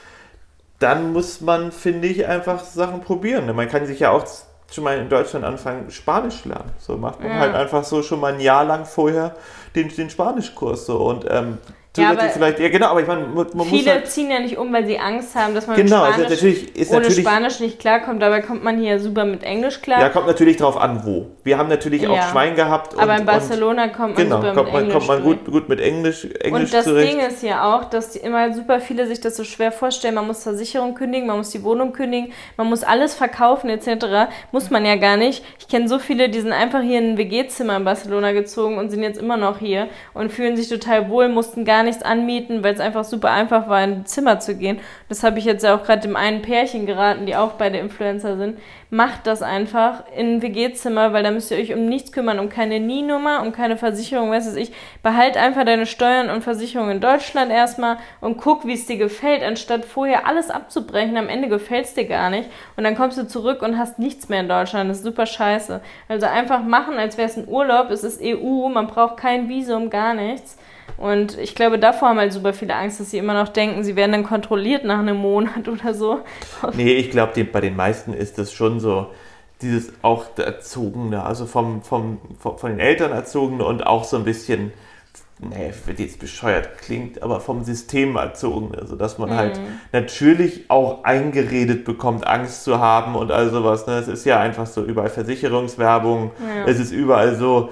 [SPEAKER 2] dann muss man, finde ich, einfach Sachen probieren. Man kann sich ja auch schon mal in Deutschland anfangen, Spanisch lernen. So macht man ja. halt einfach so schon mal ein Jahr lang vorher den, den Spanischkurs so und ähm,
[SPEAKER 1] Zusätzlich ja, vielleicht, ja genau, aber ich meine, man, man Viele halt, ziehen ja nicht um, weil sie Angst haben, dass man genau, mit Spanisch, ist natürlich, ist ohne natürlich, Spanisch nicht klarkommt. Dabei kommt man hier super mit Englisch klar.
[SPEAKER 2] Ja, kommt natürlich drauf an, wo. Wir haben natürlich ja. auch Schwein gehabt.
[SPEAKER 1] aber in Barcelona und, kommt man genau, super
[SPEAKER 2] kommt
[SPEAKER 1] man,
[SPEAKER 2] Englisch kommt man gut, gut mit Englisch, Englisch
[SPEAKER 1] Und das zurecht. Ding ist ja auch, dass immer super viele sich das so schwer vorstellen. Man muss Versicherung kündigen, man muss die Wohnung kündigen, man muss alles verkaufen etc. Muss man ja gar nicht. Ich kenne so viele, die sind einfach hier in ein WG-Zimmer in Barcelona gezogen und sind jetzt immer noch hier und fühlen sich total wohl, mussten gar nichts anmieten weil es einfach super einfach war, in ein Zimmer zu gehen. Das habe ich jetzt ja auch gerade dem einen Pärchen geraten, die auch beide Influencer sind. Macht das einfach in ein WG-Zimmer, weil da müsst ihr euch um nichts kümmern, um keine NIE-Nummer, um keine Versicherung, weiß ich. Behalt einfach deine Steuern und Versicherungen in Deutschland erstmal und guck, wie es dir gefällt, anstatt vorher alles abzubrechen. Am Ende gefällt es dir gar nicht. Und dann kommst du zurück und hast nichts mehr in Deutschland. Das ist super scheiße. Also einfach machen, als wäre es ein Urlaub. Es ist EU, man braucht kein Visum, gar nichts. Und ich glaube, davor haben halt super viele Angst, dass sie immer noch denken, sie werden dann kontrolliert nach einem Monat oder so.
[SPEAKER 2] Nee, ich glaube, bei den meisten ist das schon so, dieses auch Erzogene, also vom, vom, vom, von den Eltern Erzogene und auch so ein bisschen, nee, wird jetzt bescheuert klingt, aber vom System erzogen, also dass man halt mhm. halt natürlich auch eingeredet bekommt, Angst zu haben und all sowas. Ne? Es ist ja einfach so überall Versicherungswerbung, ja. es ist überall so,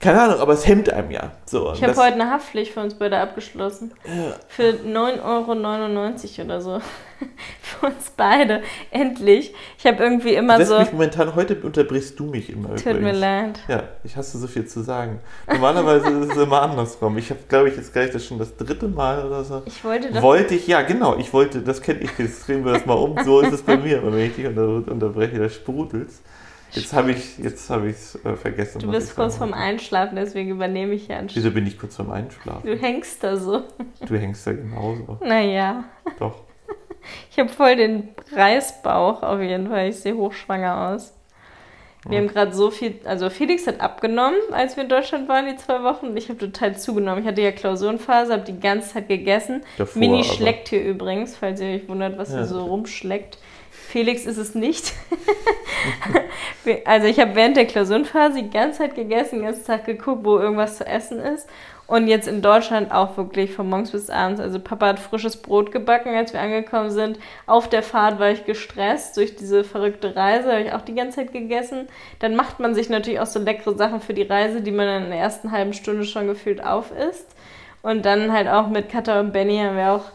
[SPEAKER 2] keine Ahnung, aber es hemmt einem ja. So,
[SPEAKER 1] ich habe heute eine Haftpflicht für uns beide abgeschlossen. Ja. Für 9,99 Euro oder so. für uns beide. Endlich. Ich habe irgendwie immer
[SPEAKER 2] du
[SPEAKER 1] so.
[SPEAKER 2] Mich momentan, heute unterbrichst du mich immer.
[SPEAKER 1] Tut übrigens. mir leid.
[SPEAKER 2] Ja, ich hasse so viel zu sagen. Normalerweise ist es immer andersrum. Ich habe, glaube ich, jetzt gleich das schon das dritte Mal oder so.
[SPEAKER 1] Ich wollte das.
[SPEAKER 2] Wollte ich, ja, genau. Ich wollte, das kenne ich, jetzt drehen wir das mal um. So ist es bei mir. Wenn ich dich unter, unterbreche, da sprudelst. Jetzt habe ich es hab äh, vergessen.
[SPEAKER 1] Du bist kurz vorm Einschlafen, deswegen übernehme ich ja
[SPEAKER 2] einen Wieso bin ich kurz vorm Einschlafen?
[SPEAKER 1] Du hängst da so.
[SPEAKER 2] Du hängst da genauso.
[SPEAKER 1] Naja.
[SPEAKER 2] Doch.
[SPEAKER 1] Ich habe voll den Reißbauch auf jeden Fall. Ich sehe hochschwanger aus. Wir ja. haben gerade so viel, also Felix hat abgenommen, als wir in Deutschland waren, die zwei Wochen. Ich habe total zugenommen. Ich hatte ja Klausurenphase, habe die ganze Zeit gegessen. Davor, Mini schleckt hier übrigens, falls ihr euch wundert, was ja. hier so rumschleckt. Felix ist es nicht. also ich habe während der Klausurenphase die ganze Zeit gegessen, den ganzen Tag geguckt, wo irgendwas zu essen ist. Und jetzt in Deutschland auch wirklich von morgens bis abends. Also Papa hat frisches Brot gebacken, als wir angekommen sind. Auf der Fahrt war ich gestresst durch diese verrückte Reise, habe ich auch die ganze Zeit gegessen. Dann macht man sich natürlich auch so leckere Sachen für die Reise, die man dann in der ersten halben Stunde schon gefühlt auf isst. Und dann halt auch mit Katha und Benny haben wir auch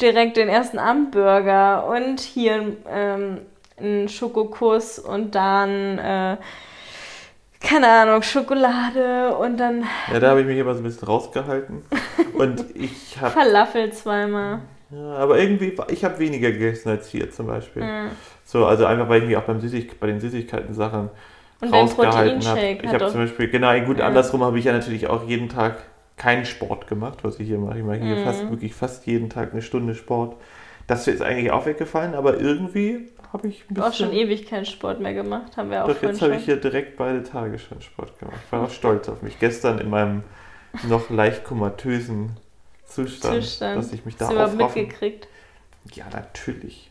[SPEAKER 1] direkt den ersten Abendburger und hier ähm, einen Schokokuss und dann, äh, keine Ahnung, Schokolade und dann.
[SPEAKER 2] Ja, da habe ich mich immer so ein bisschen rausgehalten. Und ich habe.
[SPEAKER 1] Falafel zweimal.
[SPEAKER 2] Ja, aber irgendwie, ich habe weniger gegessen als hier zum Beispiel. Ja. So, also einfach, weil ich mich auch beim Süßig, bei den Süßigkeiten-Sachen rausgehalten habe. Ich habe zum Beispiel, genau, gut, ja. andersrum habe ich ja natürlich auch jeden Tag keinen Sport gemacht, was ich hier mache. Ich mache hier mhm. fast wirklich fast jeden Tag eine Stunde Sport. Das ist eigentlich auch weggefallen, aber irgendwie habe ich
[SPEAKER 1] ein bisschen. auch schon ewig keinen Sport mehr gemacht, haben wir auch
[SPEAKER 2] Doch jetzt habe ich hier direkt beide Tage schon Sport gemacht. Ich war auch stolz auf mich. Gestern in meinem noch leicht komatösen Zustand, Zustand. dass ich mich da Hast du mitgekriegt? Ja, natürlich.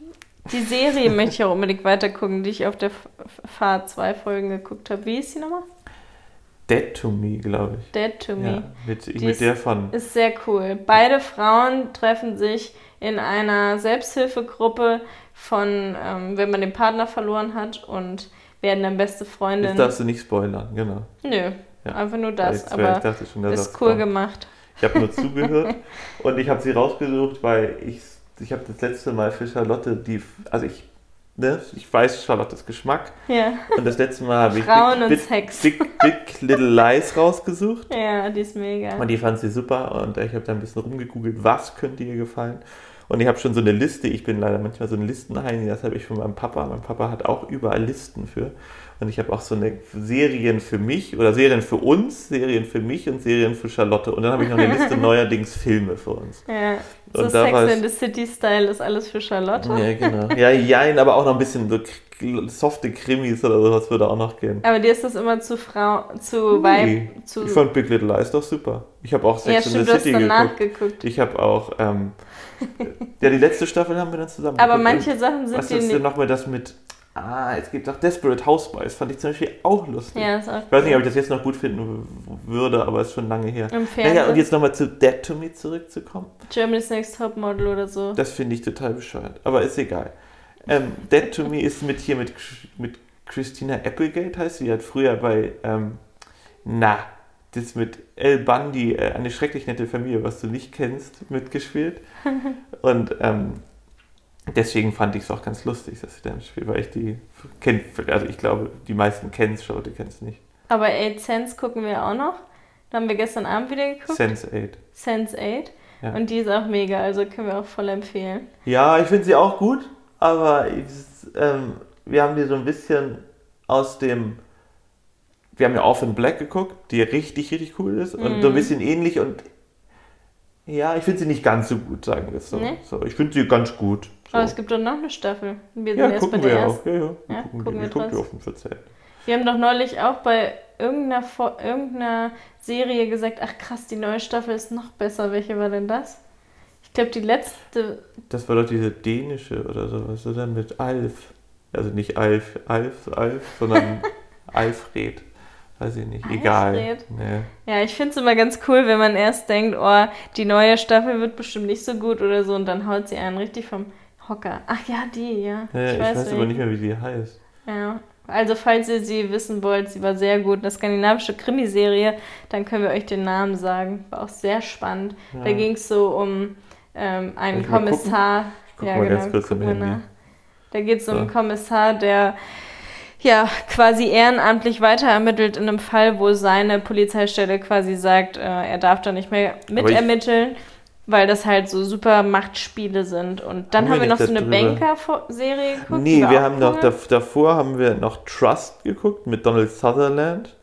[SPEAKER 1] Die Serie möchte ich auch unbedingt weitergucken, die ich auf der Fahrt zwei Folgen geguckt habe. Wie ist die nochmal?
[SPEAKER 2] Dead to Me, glaube ich.
[SPEAKER 1] Dead to Me. Ja,
[SPEAKER 2] mit, mit ist, der von.
[SPEAKER 1] Ist sehr cool. Beide Frauen treffen sich in einer Selbsthilfegruppe von, ähm, wenn man den Partner verloren hat und werden dann beste Freundinnen.
[SPEAKER 2] Das darfst du nicht spoilern, genau.
[SPEAKER 1] Nö, ja. einfach nur das. Ich, aber schon, ist cool kommt. gemacht.
[SPEAKER 2] Ich habe nur zugehört und ich habe sie rausgesucht, weil ich, ich habe das letzte Mal für Charlotte die, also ich ne, ich weiß Charlottes Geschmack.
[SPEAKER 1] Ja.
[SPEAKER 2] Und das letzte Mal habe ich
[SPEAKER 1] Frauen Big, und Sex.
[SPEAKER 2] Big, Big, Little Lies rausgesucht.
[SPEAKER 1] Ja, die ist mega.
[SPEAKER 2] Und die fand sie super und ich habe da ein bisschen rumgegoogelt, was könnte ihr gefallen. Und ich habe schon so eine Liste, ich bin leider manchmal so ein Listenheini, das habe ich von meinem Papa. Mein Papa hat auch überall Listen für. Und ich habe auch so eine Serien für mich oder Serien für uns, Serien für mich und Serien für Charlotte. Und dann habe ich noch eine Liste neuerdings Filme für uns.
[SPEAKER 1] Ja, so und Sex in the City-Style ist alles für Charlotte.
[SPEAKER 2] Ja, genau. Ja, jein, aber auch noch ein bisschen so softe Krimis oder sowas würde auch noch gehen.
[SPEAKER 1] Aber dir ist das immer zu Frau, zu nee. Weib, zu...
[SPEAKER 2] Ich fand Big Little Lies doch super. Ich habe auch Sex ja, in the City geguckt. Nachgeguckt. Ich habe auch, ähm, ja, die letzte Staffel haben wir dann zusammen
[SPEAKER 1] Aber geguckt. manche Sachen sind
[SPEAKER 2] Was ist denn nochmal das mit, ah, es gibt auch Desperate Housewives, fand ich zum Beispiel auch lustig. Ja, ist auch Ich weiß nicht, ob ich das jetzt noch gut finden würde, aber es ist schon lange her. Naja, und jetzt nochmal zu Dead to Me zurückzukommen.
[SPEAKER 1] Germany's Next Topmodel oder so.
[SPEAKER 2] Das finde ich total bescheuert, aber ist egal. Ähm, Dead to Me ist mit hier mit, mit Christina Applegate, heißt sie. Die hat früher bei, ähm, na, das mit El Bundy, äh, eine schrecklich nette Familie, was du nicht kennst, mitgespielt. Und ähm, deswegen fand ich es auch ganz lustig, dass sie da mitspielt, weil ich die kenne, also ich glaube, die meisten kennen es schon, die kennen es nicht.
[SPEAKER 1] Aber 8 Sense gucken wir auch noch. Da haben wir gestern Abend wieder geguckt.
[SPEAKER 2] Sense 8.
[SPEAKER 1] Sense 8. Ja. Und die ist auch mega, also können wir auch voll empfehlen.
[SPEAKER 2] Ja, ich finde sie auch gut aber ich, ähm, wir haben die so ein bisschen aus dem. Wir haben ja Off in Black geguckt, die richtig, richtig cool ist und mm. so ein mhm. bisschen ähnlich und ja, ich finde sie nicht ganz so gut, sagen wir es so. Nee? so ich finde sie ganz gut. So.
[SPEAKER 1] Aber es gibt doch noch eine Staffel.
[SPEAKER 2] Wir sind ja, erst gucken bei der wir ersten. auch. Ja, ja. Wir ja, gucken, gucken wir, gucken wir auf dem 14.
[SPEAKER 1] Wir haben doch neulich auch bei irgendeiner, irgendeiner Serie gesagt, ach krass, die neue Staffel ist noch besser. Welche war denn das? Ich glaube, die letzte.
[SPEAKER 2] Das war doch diese dänische oder sowas, oder mit Alf. Also nicht Alf, Alf, Alf, sondern Alfred. Weiß ich nicht, egal. Nee.
[SPEAKER 1] Ja, ich finde es immer ganz cool, wenn man erst denkt, oh, die neue Staffel wird bestimmt nicht so gut oder so und dann haut sie einen richtig vom Hocker. Ach ja, die, ja.
[SPEAKER 2] ja ich, ich weiß, weiß aber nicht mehr, wie die heißt.
[SPEAKER 1] Ja, also falls ihr sie wissen wollt, sie war sehr gut. Eine skandinavische Krimiserie, dann können wir euch den Namen sagen. War auch sehr spannend. Ja. Da ging es so um ähm, einen Kommissar.
[SPEAKER 2] Guck ja, genau, ganz kurz im
[SPEAKER 1] Da geht es um einen Kommissar, der ja quasi ehrenamtlich weiterermittelt in einem Fall, wo seine Polizeistelle quasi sagt, äh, er darf da nicht mehr mitermitteln. Weil das halt so super Machtspiele sind. Und dann haben, haben wir noch so eine Banker-Serie
[SPEAKER 2] geguckt. Nee, wir haben noch, davor haben wir noch Trust geguckt mit Donald Sutherland.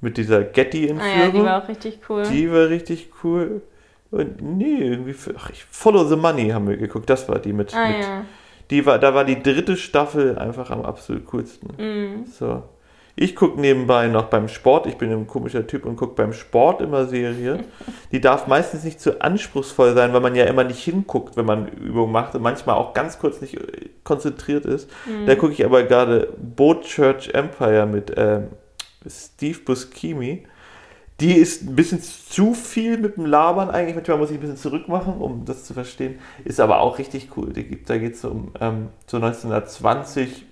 [SPEAKER 2] Mit dieser Getty-Entführung. Ah ja,
[SPEAKER 1] die war auch richtig cool.
[SPEAKER 2] Die war richtig cool. Und nee, irgendwie. Ach, Follow the Money haben wir geguckt. Das war die mit. Ah, mit ja. Die war, da war die dritte Staffel einfach am absolut coolsten. Mhm. So. Ich gucke nebenbei noch beim Sport. Ich bin ein komischer Typ und gucke beim Sport immer Serie. Die darf meistens nicht zu anspruchsvoll sein, weil man ja immer nicht hinguckt, wenn man Übungen macht und manchmal auch ganz kurz nicht äh, konzentriert ist. Mhm. Da gucke ich aber gerade Boat Church Empire mit äh, Steve Buscemi die ist ein bisschen zu viel mit dem Labern eigentlich. Manchmal muss ich ein bisschen zurückmachen, um das zu verstehen. Ist aber auch richtig cool. Da geht es um ähm, so 1920,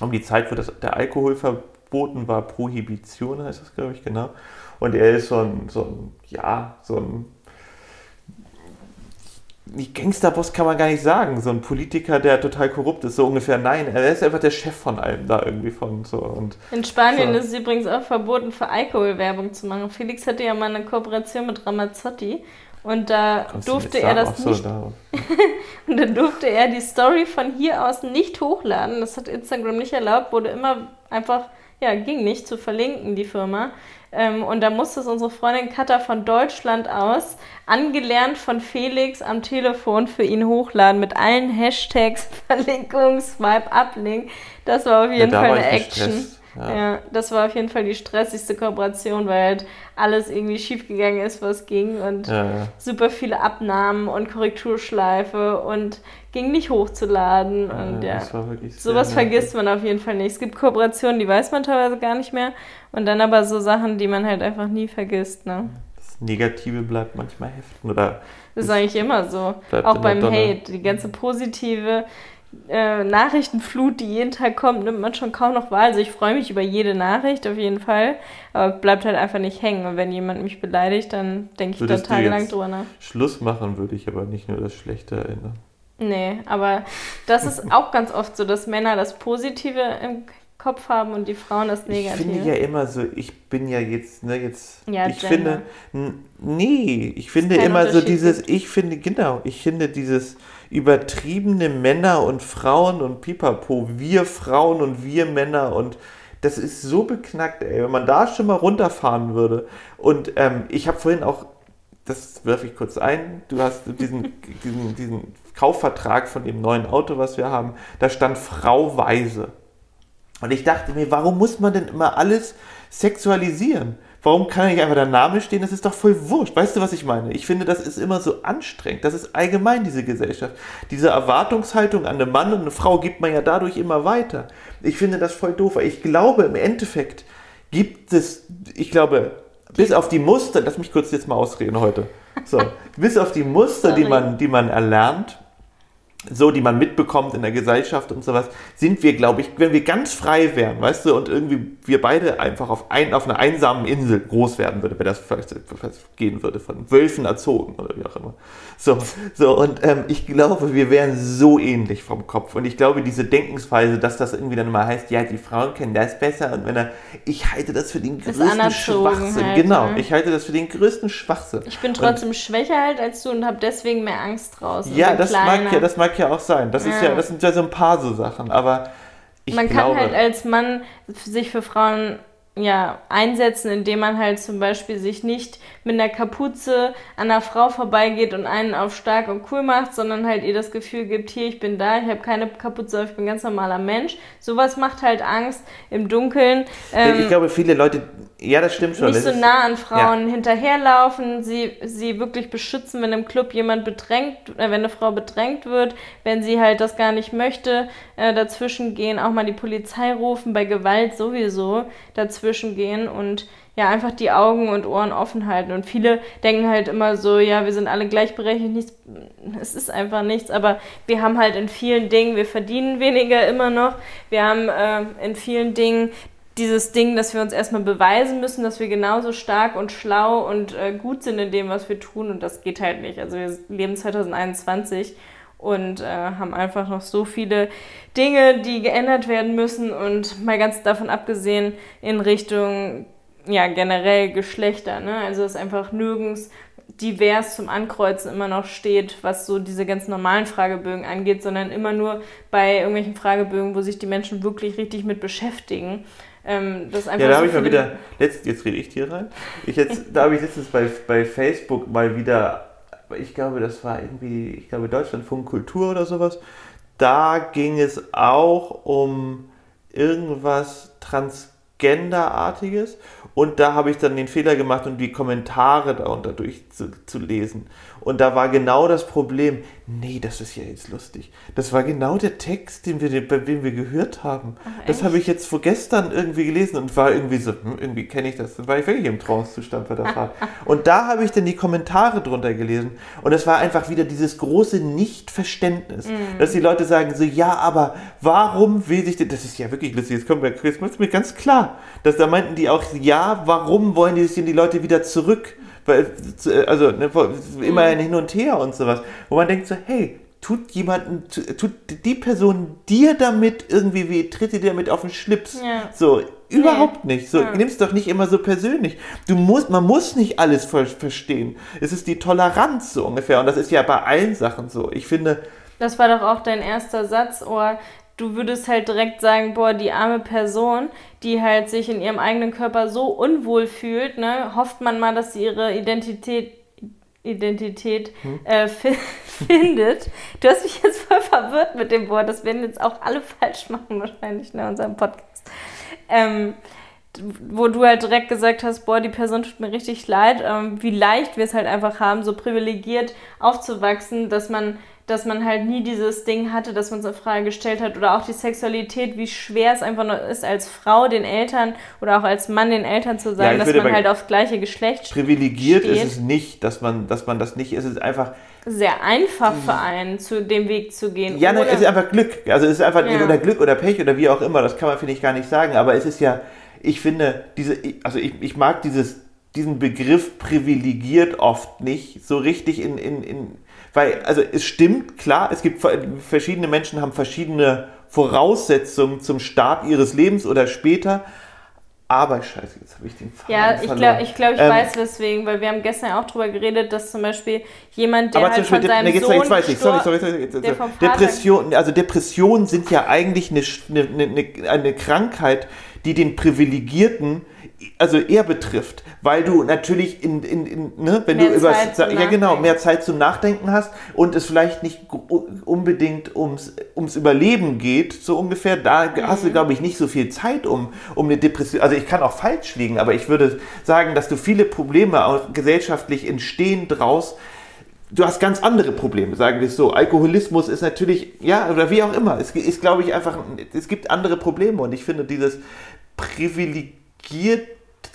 [SPEAKER 2] um die Zeit, wo das, der Alkohol verboten war. Prohibition heißt das, glaube ich, genau. Und er ist so ein, so ein ja, so ein Gangsterboss kann man gar nicht sagen. So ein Politiker, der total korrupt ist, so ungefähr. Nein, er ist einfach der Chef von allem da irgendwie von so. Und
[SPEAKER 1] In Spanien so. ist es übrigens auch verboten, für Alkoholwerbung zu machen. Felix hatte ja mal eine Kooperation mit Ramazzotti und da Kommst durfte er das so, nicht. und dann durfte er die Story von hier aus nicht hochladen. Das hat Instagram nicht erlaubt, wurde immer einfach, ja, ging nicht zu verlinken, die Firma. Ähm, und da musste es unsere Freundin Katha von Deutschland aus, angelernt von Felix am Telefon für ihn hochladen mit allen Hashtags, Verlinkung, Swipe, Uplink. Das war auf jeden ja, Fall eine Action. Gestresst. Ja. ja. das war auf jeden Fall die stressigste Kooperation, weil halt alles irgendwie schiefgegangen ist, was ging und ja, ja. super viele Abnahmen und Korrekturschleife und ging nicht hochzuladen und ja, sowas vergisst man auf jeden Fall nicht. Es gibt Kooperationen, die weiß man teilweise gar nicht mehr und dann aber so Sachen, die man halt einfach nie vergisst, ne?
[SPEAKER 2] Das Negative bleibt manchmal heften oder
[SPEAKER 1] das ist eigentlich immer so. Auch beim Hate. Die ganze positive äh, Nachrichtenflut, die jeden Tag kommt, nimmt man schon kaum noch wahr. Also ich freue mich über jede Nachricht auf jeden Fall, aber bleibt halt einfach nicht hängen. Und wenn jemand mich beleidigt, dann denke ich da tagelang drüber nach.
[SPEAKER 2] Schluss machen würde ich aber nicht nur das Schlechte erinnern.
[SPEAKER 1] Nee, aber das ist auch ganz oft so, dass Männer das Positive im Kopf haben und die Frauen das Negative.
[SPEAKER 2] Ich finde ja immer so, ich bin ja jetzt, ne, jetzt, ja, ich Gender. finde, nee, ich finde immer so dieses, ich finde, genau, ich finde dieses übertriebene Männer und Frauen und Pipapo, wir Frauen und wir Männer und das ist so beknackt, ey, wenn man da schon mal runterfahren würde. Und ähm, ich habe vorhin auch, das werfe ich kurz ein, du hast diesen, diesen, diesen Kaufvertrag von dem neuen Auto, was wir haben, da stand Frau Weise. Und ich dachte mir, warum muss man denn immer alles sexualisieren? Warum kann nicht einfach der Name stehen? Das ist doch voll wurscht. Weißt du, was ich meine? Ich finde, das ist immer so anstrengend. Das ist allgemein diese Gesellschaft. Diese Erwartungshaltung an einen Mann und eine Frau gibt man ja dadurch immer weiter. Ich finde das voll doof. Ich glaube, im Endeffekt gibt es, ich glaube, bis auf die Muster, lass mich kurz jetzt mal ausreden heute. So, bis auf die Muster, die man, die man erlernt, so, die man mitbekommt in der Gesellschaft und sowas, sind wir, glaube ich, wenn wir ganz frei wären, weißt du, und irgendwie wir beide einfach auf, ein, auf einer einsamen Insel groß werden würden, wenn das gehen würde, von Wölfen erzogen oder wie auch immer. So, so und ähm, ich glaube, wir wären so ähnlich vom Kopf. Und ich glaube, diese Denkensweise, dass das irgendwie dann mal heißt, ja, die Frauen kennen das besser und wenn er, ich halte das für den größten Schwachsinn. Halt, genau, ne? ich halte das für den größten Schwachsinn.
[SPEAKER 1] Ich bin trotzdem und, schwächer halt als du und habe deswegen mehr Angst draus.
[SPEAKER 2] Ja, das mag ja, das mag ja auch sein. Das, ist ja, das sind ja so ein paar so Sachen, aber ich
[SPEAKER 1] Man
[SPEAKER 2] glaube,
[SPEAKER 1] kann halt als Mann sich für Frauen ja, einsetzen, indem man halt zum Beispiel sich nicht mit einer Kapuze an einer Frau vorbeigeht und einen auf stark und cool macht, sondern halt ihr das Gefühl gibt, hier, ich bin da, ich habe keine Kapuze, ich bin ein ganz normaler Mensch. Sowas macht halt Angst im Dunkeln.
[SPEAKER 2] Ähm, ich glaube, viele Leute, ja, das stimmt schon.
[SPEAKER 1] Nicht so nah an Frauen ja. hinterherlaufen, sie, sie wirklich beschützen, wenn im Club jemand bedrängt, äh, wenn eine Frau bedrängt wird, wenn sie halt das gar nicht möchte, äh, dazwischen gehen, auch mal die Polizei rufen, bei Gewalt sowieso dazwischen gehen und ja, einfach die Augen und Ohren offen halten. Und viele denken halt immer so, ja, wir sind alle gleichberechtigt, nichts, es ist einfach nichts, aber wir haben halt in vielen Dingen, wir verdienen weniger immer noch, wir haben äh, in vielen Dingen dieses Ding, dass wir uns erstmal beweisen müssen, dass wir genauso stark und schlau und äh, gut sind in dem, was wir tun und das geht halt nicht. Also wir leben 2021 und äh, haben einfach noch so viele Dinge, die geändert werden müssen und mal ganz davon abgesehen in Richtung ja, generell Geschlechter, ne? Also dass einfach nirgends divers zum Ankreuzen immer noch steht, was so diese ganz normalen Fragebögen angeht, sondern immer nur bei irgendwelchen Fragebögen, wo sich die Menschen wirklich richtig mit beschäftigen. Ähm,
[SPEAKER 2] das ja, da so habe ich mal wieder, letzt, jetzt rede ich hier rein, ich jetzt, da habe ich letztens bei, bei Facebook mal wieder, ich glaube, das war irgendwie, ich glaube Deutschlandfunk Kultur oder sowas, da ging es auch um irgendwas Transgenderartiges. Und da habe ich dann den Fehler gemacht, um die Kommentare darunter durchzulesen. Und da war genau das Problem, nee, das ist ja jetzt lustig. Das war genau der Text, den wir, bei dem wir gehört haben. Ach, das habe ich jetzt vorgestern irgendwie gelesen und war irgendwie so, hm, irgendwie kenne ich das. Dann war ich wirklich im Trancezustand bei der Fahrt. und da habe ich dann die Kommentare drunter gelesen. Und es war einfach wieder dieses große Nichtverständnis, mm. dass die Leute sagen so, ja, aber warum will sich denn, das ist ja wirklich lustig, jetzt kommt mir, jetzt mir ganz klar, dass da meinten die auch, ja, warum wollen die sich denn die Leute wieder zurück? Also ne, immer mhm. hin und her und sowas, wo man denkt so, hey, tut jemanden, tut die Person dir damit irgendwie weh, tritt dir damit auf den Schlips? Ja. So, überhaupt nee. nicht. So, ja. nimm's doch nicht immer so persönlich. Du musst, man muss nicht alles verstehen. Es ist die Toleranz so ungefähr und das ist ja bei allen Sachen so. Ich finde,
[SPEAKER 1] das war doch auch dein erster Satz, oh, du würdest halt direkt sagen, boah, die arme Person, die halt sich in ihrem eigenen Körper so unwohl fühlt, ne, hofft man mal, dass sie ihre Identität Identität hm? äh, findet. Du hast mich jetzt voll verwirrt mit dem Wort. Das werden jetzt auch alle falsch machen wahrscheinlich in ne, unserem Podcast. Ähm, wo du halt direkt gesagt hast, boah, die Person tut mir richtig leid, ähm, wie leicht wir es halt einfach haben, so privilegiert aufzuwachsen, dass man dass man halt nie dieses Ding hatte, dass man so eine Frage gestellt hat oder auch die Sexualität, wie schwer es einfach noch ist, als Frau den Eltern oder auch als Mann den Eltern zu sagen, ja, dass man halt aufs gleiche Geschlecht
[SPEAKER 2] Privilegiert steht. ist es nicht, dass man, dass man das nicht, es ist einfach
[SPEAKER 1] sehr einfach für einen, zu dem Weg zu gehen.
[SPEAKER 2] Ja, nein, es ist einfach Glück. Also es ist einfach ja. oder Glück oder Pech oder wie auch immer, das kann man, finde ich, gar nicht sagen. Aber es ist ja, ich finde, diese, also ich, ich mag dieses, diesen Begriff privilegiert oft nicht so richtig in, in, in weil, also es stimmt, klar, es gibt verschiedene Menschen haben verschiedene Voraussetzung zum Start ihres Lebens oder später. Aber scheiße, jetzt habe ich den
[SPEAKER 1] Faden Ja, ich glaube, ich, glaub, ich ähm, weiß weswegen, weil wir haben gestern auch darüber geredet, dass zum Beispiel jemand, der aber halt von De seinem jetzt, Sohn jetzt weiß ich, sorry, sorry, sorry,
[SPEAKER 2] sorry. Depression, also Depressionen sind ja eigentlich eine, eine, eine, eine Krankheit, die den Privilegierten also eher betrifft, weil du natürlich in, in, in ne, wenn mehr du über ja genau mehr Zeit zum Nachdenken hast und es vielleicht nicht unbedingt ums, ums Überleben geht, so ungefähr, da mhm. hast du glaube ich nicht so viel Zeit um um eine Depression. Also ich kann auch falsch liegen, aber ich würde sagen, dass du viele Probleme auch gesellschaftlich entstehen draus. Du hast ganz andere Probleme, sagen wir es so. Alkoholismus ist natürlich, ja, oder wie auch immer. Es ist, glaube ich, einfach, es gibt andere Probleme und ich finde dieses Privileg giert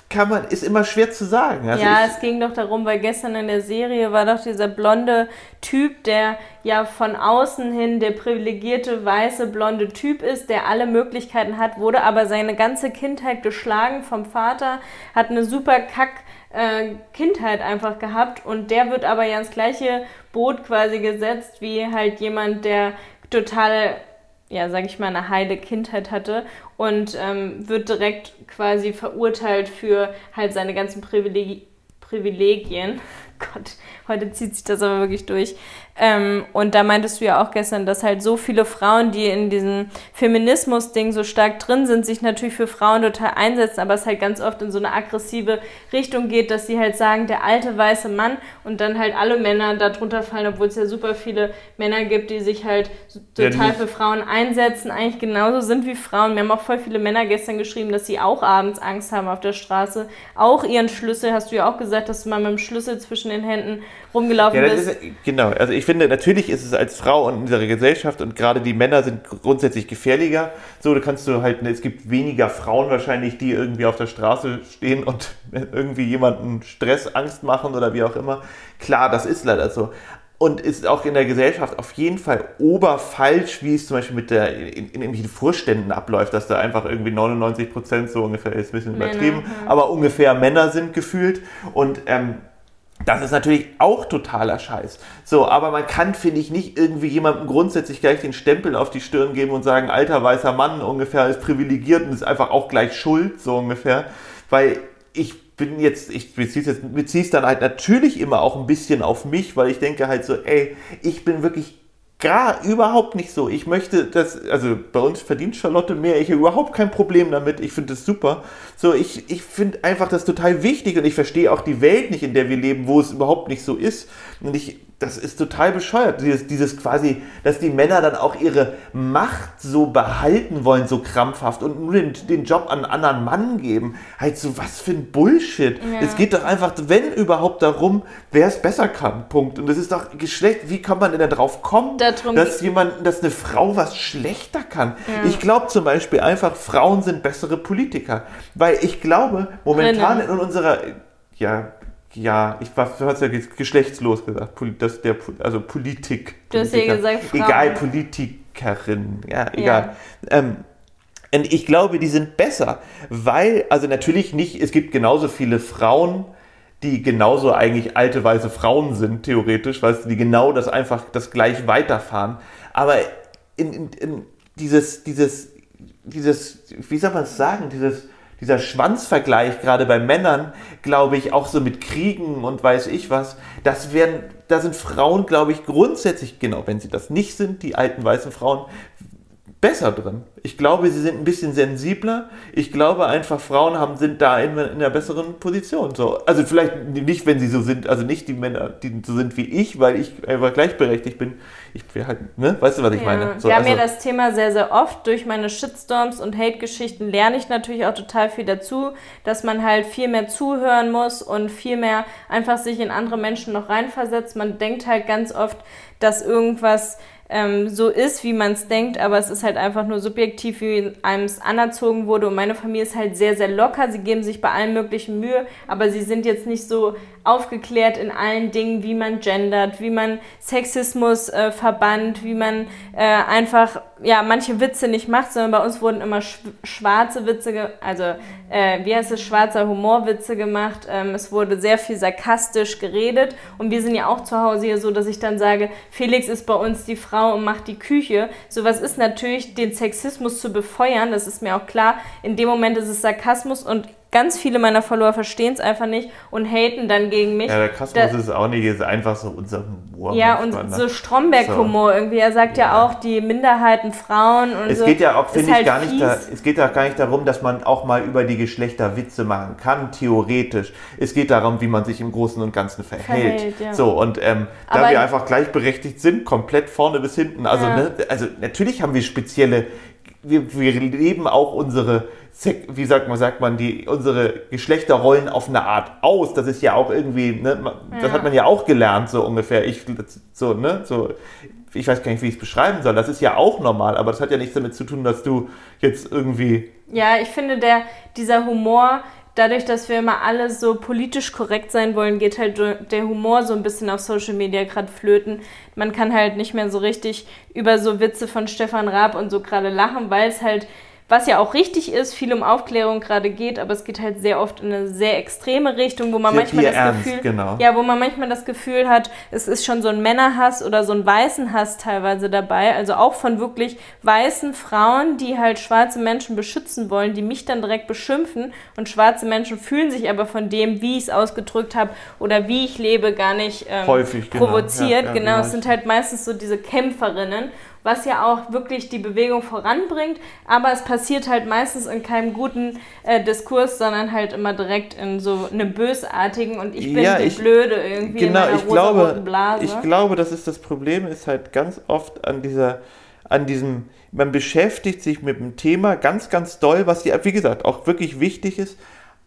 [SPEAKER 2] kann man, ist immer schwer zu sagen.
[SPEAKER 1] Also ja, es ging doch darum, weil gestern in der Serie war doch dieser blonde Typ, der ja von außen hin der privilegierte, weiße, blonde Typ ist, der alle Möglichkeiten hat, wurde aber seine ganze Kindheit geschlagen vom Vater, hat eine super Kack äh, Kindheit einfach gehabt und der wird aber ja ins gleiche Boot quasi gesetzt wie halt jemand, der total ja, sag ich mal, eine heile Kindheit hatte und ähm, wird direkt quasi verurteilt für halt seine ganzen Privileg Privilegien. Gott, heute zieht sich das aber wirklich durch. Ähm, und da meintest du ja auch gestern, dass halt so viele Frauen, die in diesem Feminismus-Ding so stark drin sind, sich natürlich für Frauen total einsetzen, aber es halt ganz oft in so eine aggressive Richtung geht, dass sie halt sagen, der alte weiße Mann und dann halt alle Männer darunter fallen, obwohl es ja super viele Männer gibt, die sich halt total ja, für Frauen einsetzen, eigentlich genauso sind wie Frauen. Wir haben auch voll viele Männer gestern geschrieben, dass sie auch abends Angst haben auf der Straße, auch ihren Schlüssel, hast du ja auch gesagt, dass du mal mit dem Schlüssel zwischen den Händen rumgelaufen ja, bist.
[SPEAKER 2] Ist, genau, also ich finde, natürlich ist es als Frau in unserer Gesellschaft und gerade die Männer sind grundsätzlich gefährlicher. So, da kannst du halt, es gibt weniger Frauen wahrscheinlich, die irgendwie auf der Straße stehen und irgendwie jemanden Stress, Angst machen oder wie auch immer. Klar, das ist leider so. Und ist auch in der Gesellschaft auf jeden Fall oberfalsch, wie es zum Beispiel mit der, in, in irgendwelchen Vorständen abläuft, dass da einfach irgendwie 99 Prozent so ungefähr, ist ein bisschen übertrieben, Männer, ja. aber ungefähr Männer sind gefühlt. Und ähm, das ist natürlich auch totaler Scheiß. So, aber man kann, finde ich, nicht irgendwie jemandem grundsätzlich gleich den Stempel auf die Stirn geben und sagen, alter weißer Mann ungefähr ist privilegiert und ist einfach auch gleich schuld, so ungefähr. Weil ich bin jetzt, ich beziehe es dann halt natürlich immer auch ein bisschen auf mich, weil ich denke halt so, ey, ich bin wirklich gar überhaupt nicht so. Ich möchte das, also bei uns verdient Charlotte mehr, ich habe überhaupt kein Problem damit, ich finde das super. So, ich, ich finde einfach das total wichtig und ich verstehe auch die Welt nicht, in der wir leben, wo es überhaupt nicht so ist. Und ich das ist total bescheuert, dieses, dieses quasi, dass die Männer dann auch ihre Macht so behalten wollen, so krampfhaft und nur den, den Job an einen anderen Mann geben. Halt so, was für ein Bullshit. Ja. Es geht doch einfach, wenn überhaupt, darum, wer es besser kann. Punkt. Und das ist doch Geschlecht, wie kann man denn da drauf kommen, Darum dass jemand, dass eine Frau was schlechter kann? Ja. Ich glaube zum Beispiel einfach, Frauen sind bessere Politiker. Weil ich glaube, momentan in unserer, ja, ja, ich war, du hast ja geschlechtslos gesagt, das, der, also Politik.
[SPEAKER 1] Du hast ja gesagt,
[SPEAKER 2] Frauen. Egal, Politikerin, ja, egal. Ja. Ähm, und ich glaube, die sind besser, weil, also natürlich nicht, es gibt genauso viele Frauen, die genauso eigentlich alte weiße Frauen sind, theoretisch, weil die genau das einfach, das gleich weiterfahren. Aber in, in, in dieses, dieses, dieses, wie soll man es sagen, dieses, dieser Schwanzvergleich gerade bei Männern, glaube ich, auch so mit Kriegen und weiß ich was, das werden, da sind Frauen, glaube ich, grundsätzlich, genau, wenn sie das nicht sind, die alten weißen Frauen, besser drin. Ich glaube, sie sind ein bisschen sensibler. Ich glaube einfach, Frauen haben, sind da in, in einer besseren Position. So. Also vielleicht nicht, wenn sie so sind, also nicht die Männer, die so sind wie ich, weil ich einfach gleichberechtigt bin. Ich will halt, ne? Weißt du, was ich ja. meine?
[SPEAKER 1] So, haben also, ja das Thema sehr, sehr oft. Durch meine Shitstorms und Hate-Geschichten lerne ich natürlich auch total viel dazu, dass man halt viel mehr zuhören muss und viel mehr einfach sich in andere Menschen noch reinversetzt. Man denkt halt ganz oft, dass irgendwas ähm, so ist, wie man es denkt, aber es ist halt einfach nur subjektiv, wie einem es anerzogen wurde. Und meine Familie ist halt sehr, sehr locker. Sie geben sich bei allen möglichen Mühe, aber sie sind jetzt nicht so aufgeklärt in allen Dingen, wie man gendert, wie man Sexismus äh, verbannt, wie man äh, einfach ja, manche Witze nicht macht, sondern bei uns wurden immer schwarze Witze, also äh, wie heißt es, schwarzer Humorwitze gemacht. Ähm, es wurde sehr viel sarkastisch geredet und wir sind ja auch zu Hause hier so, dass ich dann sage, Felix ist bei uns die Frau und macht die Küche. Sowas ist natürlich, den Sexismus zu befeuern, das ist mir auch klar. In dem Moment ist es Sarkasmus und ganz viele meiner Follower verstehen es einfach nicht und haten dann gegen mich.
[SPEAKER 2] Ja, der Kasmus ist auch nicht, ist einfach so unser
[SPEAKER 1] Humor. Ja, und ne? so Stromberg-Humor so. irgendwie. Er sagt ja. ja. auch die Minderheiten, Frauen und
[SPEAKER 2] es
[SPEAKER 1] so.
[SPEAKER 2] Geht ja auch, finde halt ich, gar nicht da, es geht ja gar nicht darum, dass man auch mal über die Geschlechter Witze machen kann, theoretisch. Es geht darum, wie man sich im Großen und Ganzen verhält. verhält ja. So, und ähm, da Aber wir einfach gleichberechtigt sind, komplett vorne bis hinten. Also, ja. ne, also natürlich haben wir spezielle wir, wir leben auch unsere, wie sagt man, sagt man, die, unsere Geschlechterrollen auf eine Art aus. Das ist ja auch irgendwie, ne, das ja. hat man ja auch gelernt, so ungefähr. Ich, so, ne, so, ich weiß gar nicht, wie ich es beschreiben soll. Das ist ja auch normal, aber das hat ja nichts damit zu tun, dass du jetzt irgendwie.
[SPEAKER 1] Ja, ich finde, der, dieser Humor, dadurch, dass wir immer alle so politisch korrekt sein wollen, geht halt der Humor so ein bisschen auf Social Media gerade flöten. Man kann halt nicht mehr so richtig über so Witze von Stefan Raab und so gerade lachen, weil es halt was ja auch richtig ist, viel um Aufklärung gerade geht, aber es geht halt sehr oft in eine sehr extreme Richtung, wo man sehr manchmal das ernst, Gefühl, genau. ja, wo man manchmal das Gefühl hat, es ist schon so ein Männerhass oder so ein weißen Hass teilweise dabei, also auch von wirklich weißen Frauen, die halt schwarze Menschen beschützen wollen, die mich dann direkt beschimpfen und schwarze Menschen fühlen sich aber von dem, wie ich es ausgedrückt habe oder wie ich lebe, gar nicht ähm, Häufig, genau. provoziert. Ja, ja, genau, es sind halt meistens so diese Kämpferinnen was ja auch wirklich die Bewegung voranbringt, aber es passiert halt meistens in keinem guten äh, Diskurs, sondern halt immer direkt in so einem bösartigen und ich bin ja, die ich, Blöde irgendwie
[SPEAKER 2] genau, in meiner ich glaube, Blase. Ich glaube, das ist das Problem, ist halt ganz oft an dieser, an diesem, man beschäftigt sich mit dem Thema ganz, ganz doll, was ja, wie gesagt, auch wirklich wichtig ist,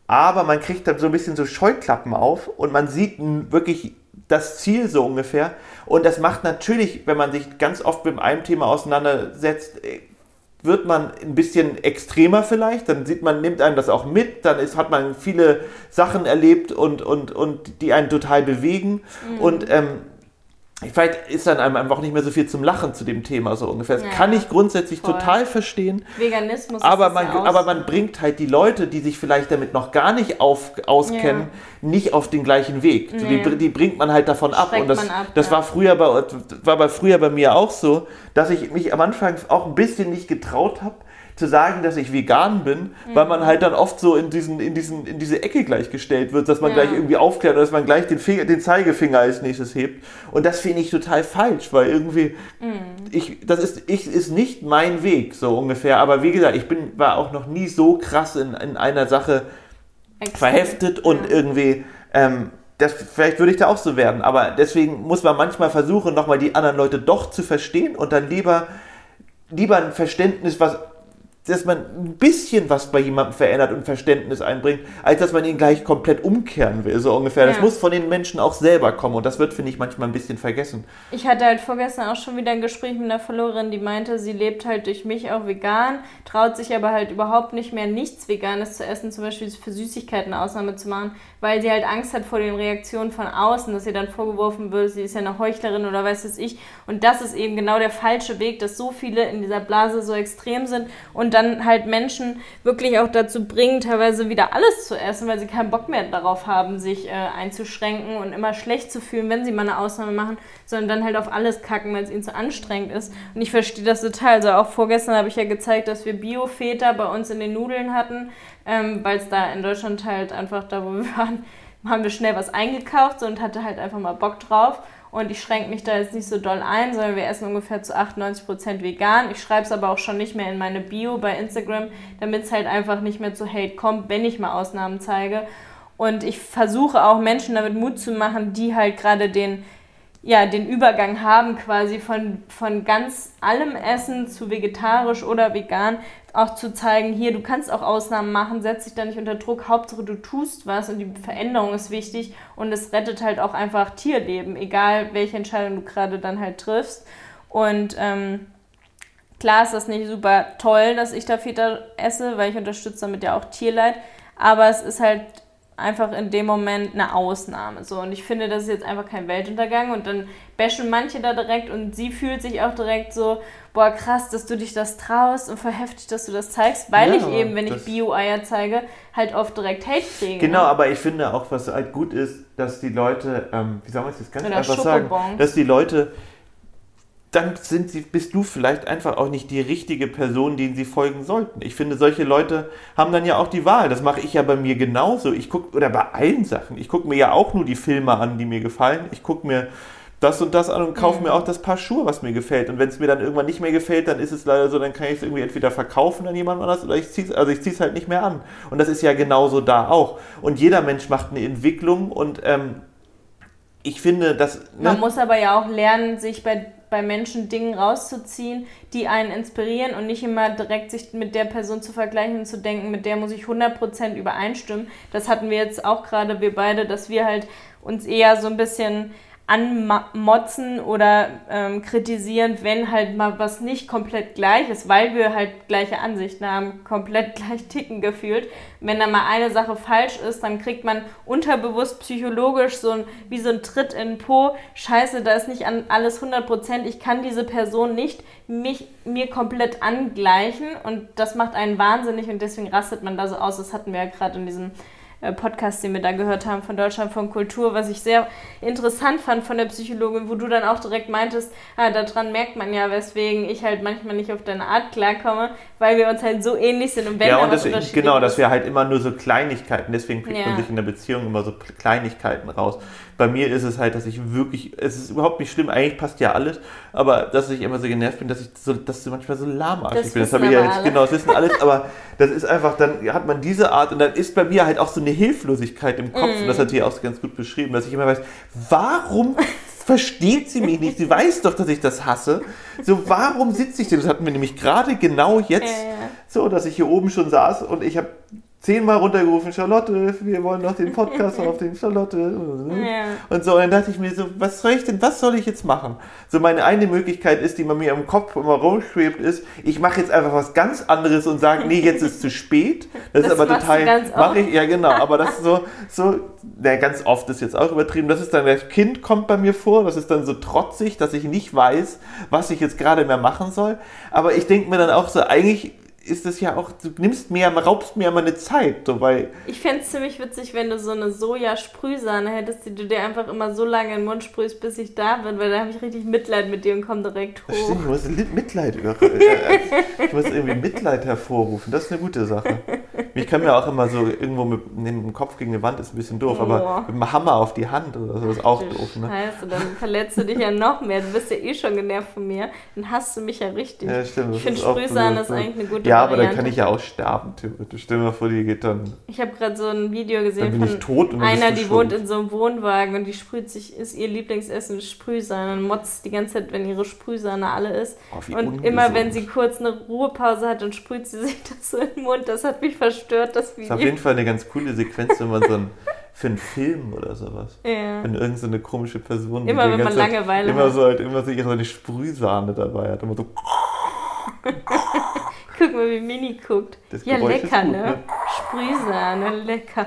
[SPEAKER 2] aber man kriegt dann so ein bisschen so Scheuklappen auf und man sieht wirklich das Ziel so ungefähr. Und das macht natürlich, wenn man sich ganz oft mit einem Thema auseinandersetzt, äh, wird man ein bisschen extremer vielleicht, dann sieht man, nimmt einem das auch mit, dann ist, hat man viele Sachen erlebt und, und, und die einen total bewegen. Mhm. Und ähm, vielleicht ist dann einem einfach nicht mehr so viel zum Lachen zu dem Thema so ungefähr. Das ja, kann ich grundsätzlich voll. total verstehen. Veganismus aber man, ja aber man bringt halt die Leute, die sich vielleicht damit noch gar nicht auf, auskennen, ja. nicht auf den gleichen Weg. Nee. Die, die, bringt man halt davon ab. Und das, ab, das war früher bei war bei früher bei mir auch so, dass ich mich am Anfang auch ein bisschen nicht getraut habe zu sagen, dass ich vegan bin, mhm. weil man halt dann oft so in, diesen, in, diesen, in diese Ecke gleichgestellt wird, dass man ja. gleich irgendwie aufklärt oder dass man gleich den, Finger, den Zeigefinger als nächstes hebt. Und das finde ich total falsch, weil irgendwie, mhm. ich, das ist, ich, ist nicht mein Weg, so ungefähr. Aber wie gesagt, ich bin, war auch noch nie so krass in, in einer Sache Extrem. verheftet und ja. irgendwie, ähm, das, vielleicht würde ich da auch so werden, aber deswegen muss man manchmal versuchen, nochmal die anderen Leute doch zu verstehen und dann lieber, lieber ein Verständnis, was dass man ein bisschen was bei jemandem verändert und Verständnis einbringt, als dass man ihn gleich komplett umkehren will, so ungefähr. Ja. Das muss von den Menschen auch selber kommen und das wird, finde ich, manchmal ein bisschen vergessen.
[SPEAKER 1] Ich hatte halt vorgestern auch schon wieder ein Gespräch mit einer Followerin, die meinte, sie lebt halt durch mich auch vegan, traut sich aber halt überhaupt nicht mehr nichts Veganes zu essen, zum Beispiel für Süßigkeiten eine Ausnahme zu machen, weil sie halt Angst hat vor den Reaktionen von außen, dass ihr dann vorgeworfen wird, sie ist ja eine Heuchlerin oder weiß es ich. Und das ist eben genau der falsche Weg, dass so viele in dieser Blase so extrem sind und dann halt Menschen wirklich auch dazu bringen, teilweise wieder alles zu essen, weil sie keinen Bock mehr darauf haben, sich äh, einzuschränken und immer schlecht zu fühlen, wenn sie mal eine Ausnahme machen, sondern dann halt auf alles kacken, weil es ihnen zu anstrengend ist. Und ich verstehe das total. Also auch vorgestern habe ich ja gezeigt, dass wir Bio-Feta bei uns in den Nudeln hatten, ähm, weil es da in Deutschland halt einfach da, wo wir waren, haben wir schnell was eingekauft und hatte halt einfach mal Bock drauf. Und ich schränke mich da jetzt nicht so doll ein, sondern wir essen ungefähr zu 98% vegan. Ich schreibe es aber auch schon nicht mehr in meine Bio bei Instagram, damit es halt einfach nicht mehr zu Hate kommt, wenn ich mal Ausnahmen zeige. Und ich versuche auch Menschen damit Mut zu machen, die halt gerade den, ja, den Übergang haben, quasi von, von ganz allem Essen zu vegetarisch oder vegan, auch zu zeigen, hier, du kannst auch Ausnahmen machen, setz dich da nicht unter Druck, Hauptsache du tust was und die Veränderung ist wichtig und es rettet halt auch einfach Tierleben, egal welche Entscheidung du gerade dann halt triffst. Und ähm, klar ist das nicht super toll, dass ich da Feta esse, weil ich unterstütze damit ja auch Tierleid, aber es ist halt einfach in dem Moment eine Ausnahme. So. Und ich finde, das ist jetzt einfach kein Weltuntergang. Und dann bashen manche da direkt und sie fühlt sich auch direkt so, boah, krass, dass du dich das traust und voll heftig, dass du das zeigst, weil ja, ich eben, wenn ich Bio-Eier zeige, halt oft direkt Hate kriege.
[SPEAKER 2] Genau, ne? aber ich finde auch, was halt gut ist, dass die Leute, ähm, wie soll man es jetzt ganz Oder einfach sagen, dass die Leute dann sind sie, bist du vielleicht einfach auch nicht die richtige Person, denen sie folgen sollten. Ich finde, solche Leute haben dann ja auch die Wahl. Das mache ich ja bei mir genauso. Ich gucke, oder bei allen Sachen, ich gucke mir ja auch nur die Filme an, die mir gefallen. Ich gucke mir das und das an und kaufe mhm. mir auch das Paar Schuhe, was mir gefällt. Und wenn es mir dann irgendwann nicht mehr gefällt, dann ist es leider so, dann kann ich es irgendwie entweder verkaufen an jemand anders oder ich ziehe es, also ich ziehe es halt nicht mehr an. Und das ist ja genauso da auch. Und jeder Mensch macht eine Entwicklung und ähm, ich finde, dass. Ne?
[SPEAKER 1] Man muss aber ja auch lernen, sich bei bei Menschen Dingen rauszuziehen, die einen inspirieren und nicht immer direkt sich mit der Person zu vergleichen und zu denken, mit der muss ich 100% übereinstimmen. Das hatten wir jetzt auch gerade, wir beide, dass wir halt uns eher so ein bisschen anmotzen oder ähm, kritisieren, wenn halt mal was nicht komplett gleich ist, weil wir halt gleiche Ansichten haben, komplett gleich ticken gefühlt. Wenn da mal eine Sache falsch ist, dann kriegt man unterbewusst psychologisch so ein, wie so ein Tritt in den Po. Scheiße, da ist nicht an alles 100%. Ich kann diese Person nicht mich, mir komplett angleichen und das macht einen wahnsinnig und deswegen rastet man da so aus. Das hatten wir ja gerade in diesem Podcast, den wir da gehört haben von Deutschland von Kultur, was ich sehr interessant fand von der Psychologin, wo du dann auch direkt meintest, ah, daran merkt man ja, weswegen ich halt manchmal nicht auf deine Art klarkomme, weil wir uns halt so ähnlich sind
[SPEAKER 2] und wenn ja, und deswegen, genau, dass wir halt immer nur so Kleinigkeiten, deswegen kriegt ja. man sich in der Beziehung immer so Kleinigkeiten raus. Bei mir ist es halt, dass ich wirklich, es ist überhaupt nicht schlimm, eigentlich passt ja alles, aber dass ich immer so genervt bin, dass ich so, dass du manchmal so lahmarschig bin. Das habe ich ja jetzt, genau, das wissen alles, aber das ist einfach, dann hat man diese Art und dann ist bei mir halt auch so eine Hilflosigkeit im Kopf mm. und das hat sie auch ganz gut beschrieben, dass ich immer weiß, warum versteht sie mich nicht. Sie weiß doch, dass ich das hasse. So, warum sitze ich denn? Das hatten wir nämlich gerade genau jetzt ja. so, dass ich hier oben schon saß und ich habe zehnmal runtergerufen, Charlotte, wir wollen noch den Podcast aufnehmen, Charlotte. Ja. Und so, und dann dachte ich mir so, was soll ich denn, was soll ich jetzt machen? So, meine eine Möglichkeit ist, die bei mir im Kopf immer rumschwebt, ist, ich mache jetzt einfach was ganz anderes und sage, nee, jetzt ist zu spät. Das, das ist aber total, mache ich, ja genau, aber das ist so, so, na, ganz oft ist jetzt auch übertrieben, das ist dann, das Kind kommt bei mir vor, das ist dann so trotzig, dass ich nicht weiß, was ich jetzt gerade mehr machen soll. Aber ich denke mir dann auch so, eigentlich ist das ja auch, du nimmst mir, raubst mir ja meine Zeit. So, weil
[SPEAKER 1] ich fände es ziemlich witzig, wenn du so eine Sojasprühsahne hättest, die du dir einfach immer so lange in den Mund sprühst, bis ich da bin, weil da habe ich richtig Mitleid mit dir und komme direkt hoch. Stimmt,
[SPEAKER 2] ich muss Mitleid, ich muss irgendwie Mitleid hervorrufen, das ist eine gute Sache. Ich kann mir auch immer so irgendwo mit, dem Kopf gegen die Wand ist ein bisschen doof, oh. aber mit dem Hammer auf die Hand oder so ist auch doof. Ne?
[SPEAKER 1] Scheiße, dann verletzt du dich ja noch mehr. Du bist ja eh schon genervt von mir. Dann hast du mich ja richtig. Ja, stimmt, ich finde Sprühsahne ist eigentlich eine gute
[SPEAKER 2] Ja, aber dann kann ich ja auch sterben, theoretisch. Stell dir mal vor, die geht dann.
[SPEAKER 1] Ich habe gerade so ein Video gesehen von einer, die wohnt in so einem Wohnwagen und die sprüht sich, ist ihr Lieblingsessen Sprühsahne und motzt die ganze Zeit, wenn ihre Sprühsahne alle ist. Oh, und ungesund. immer wenn sie kurz eine Ruhepause hat, dann sprüht sie sich das so in den Mund. Das hat mich verstört, das Video.
[SPEAKER 2] Das ist auf jeden Fall eine ganz coole Sequenz, wenn man so ein für einen Film oder sowas. Ja. Wenn irgendeine so komische Person
[SPEAKER 1] immer wenn man Langeweile
[SPEAKER 2] immer hat. so halt immer so ihre Sprühsahne dabei hat, immer so
[SPEAKER 1] Guck mal, wie Mini guckt. Das ja, Geräusch lecker, gut, ne? ne? Sprühsahne, lecker.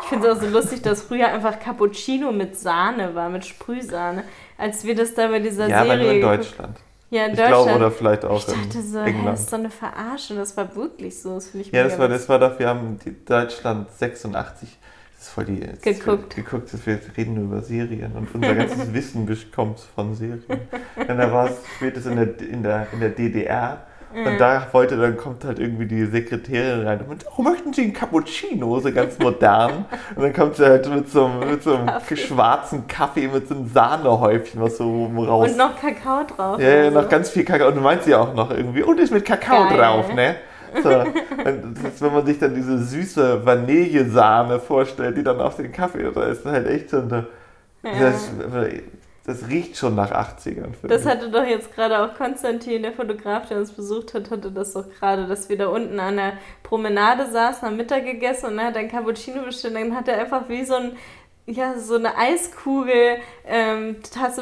[SPEAKER 1] Ich finde es auch so lustig, dass früher einfach Cappuccino mit Sahne war, mit Sprühsahne. Als wir das da bei dieser ja, Serie. Ja, aber nur
[SPEAKER 2] in Deutschland.
[SPEAKER 1] Ja, in
[SPEAKER 2] ich
[SPEAKER 1] Deutschland.
[SPEAKER 2] glaube, oder vielleicht auch
[SPEAKER 1] ich dachte so, hä, das ist so eine Verarsche. Das war wirklich so. Das
[SPEAKER 2] ich ja, das war, das war doch, wir haben Deutschland 86 das ist voll die.
[SPEAKER 1] Geguckt.
[SPEAKER 2] geguckt, wir reden nur über Serien und unser ganzes Wissen kommt von Serien. Und da war es spätestens in der, in der, in der DDR und mhm. da wollte, dann kommt halt irgendwie die Sekretärin rein und oh, möchten Sie einen Cappuccino, so ganz modern. und dann kommt sie halt mit so, einem, mit so einem Kaffee. schwarzen Kaffee mit so einem Sahnehäufchen, was so raus.
[SPEAKER 1] Und noch Kakao drauf.
[SPEAKER 2] Ja, ja, noch ganz viel Kakao. Und du meinst ja auch noch irgendwie, und ist mit Kakao Geil. drauf, ne? So, ist, wenn man sich dann diese süße Vanillesahne vorstellt, die dann auf den Kaffee, da ist halt echt so eine. Ja. Das, das riecht schon nach 80ern.
[SPEAKER 1] Das hatte doch jetzt gerade auch Konstantin, der Fotograf, der uns besucht hat, hatte das doch gerade, dass wir da unten an der Promenade saßen, haben Mittag gegessen und dann hat er ein Cappuccino bestellt. Dann hat er einfach wie so ein ja, so eine Eiskugel ähm,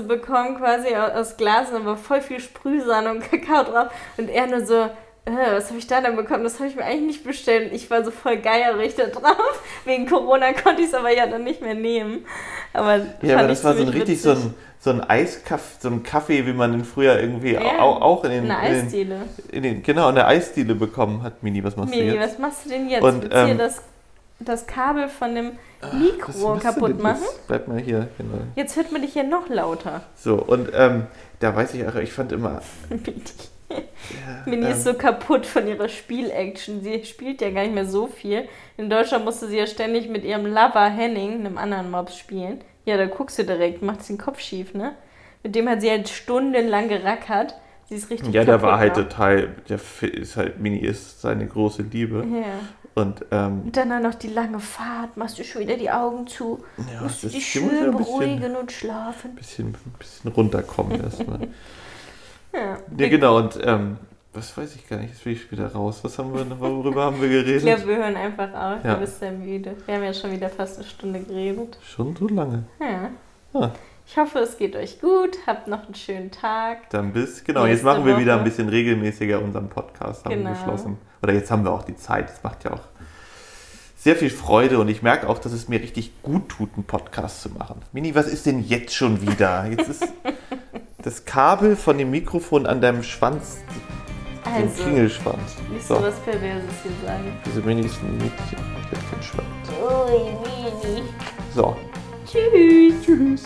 [SPEAKER 1] bekommen, quasi aus Glas, war voll viel Sprühsahne und Kakao drauf. Und er nur so, äh, was habe ich da denn bekommen? Das habe ich mir eigentlich nicht bestellt. Ich war so voll geierig da drauf. Wegen Corona konnte ich es aber ja dann nicht mehr nehmen. Aber
[SPEAKER 2] ja, aber das war so ein richtig so ein, so ein Eiskaffee, so ein Kaffee, wie man den früher irgendwie ja, auch, auch in den. In der Eisdiele. In den, genau, in der Eisdiele bekommen hat. Mini, was machst Mini, du jetzt?
[SPEAKER 1] Mini, was machst du denn jetzt? Und, Willst ähm, das, das Kabel von dem Mikro kaputt machen?
[SPEAKER 2] Bleib mal hier, genau.
[SPEAKER 1] Jetzt hört man dich hier noch lauter.
[SPEAKER 2] So, und ähm, da weiß ich auch, ich fand immer.
[SPEAKER 1] Mini ähm, ist so kaputt von ihrer Spielaction. Sie spielt ja gar nicht mehr so viel. In Deutschland musste sie ja ständig mit ihrem Lover Henning, einem anderen Mops, spielen. Ja, da guckst du direkt, macht den Kopf schief, ne? Mit dem hat sie halt stundenlang gerackert. Sie ist richtig
[SPEAKER 2] Ja, der war halt total, der ist halt, Mini ist seine große Liebe. Ja. Und, ähm,
[SPEAKER 1] und dann noch die lange Fahrt, machst du schon wieder die Augen zu, ja, musst du dich schön beruhigen und schlafen.
[SPEAKER 2] Ein bisschen, bisschen runterkommen erstmal. ja. ja, genau, und ähm, was weiß ich gar nicht, jetzt bin ich wieder raus. Was haben wir, worüber haben wir geredet? Ich
[SPEAKER 1] glaube, wir hören einfach auf, ja. du bist sehr müde. Wir haben ja schon wieder fast eine Stunde geredet.
[SPEAKER 2] Schon so lange?
[SPEAKER 1] Ja. Ah. Ich hoffe, es geht euch gut. Habt noch einen schönen Tag.
[SPEAKER 2] Dann bis, genau, Nächste jetzt machen wir Woche. wieder ein bisschen regelmäßiger unseren Podcast, haben genau. wir beschlossen. Oder jetzt haben wir auch die Zeit. Es macht ja auch sehr viel Freude und ich merke auch, dass es mir richtig gut tut, einen Podcast zu machen. Mini, was ist denn jetzt schon wieder? Jetzt ist das Kabel von dem Mikrofon an deinem Schwanz, also, dem Klingelschwanz.
[SPEAKER 1] Nicht so was Perverses hier sagen.
[SPEAKER 2] Diese Mini ist ein Mädchen, mit dem Schwanz.
[SPEAKER 1] Ui, Mini.
[SPEAKER 2] So.
[SPEAKER 1] Tschüss.
[SPEAKER 2] Tschüss.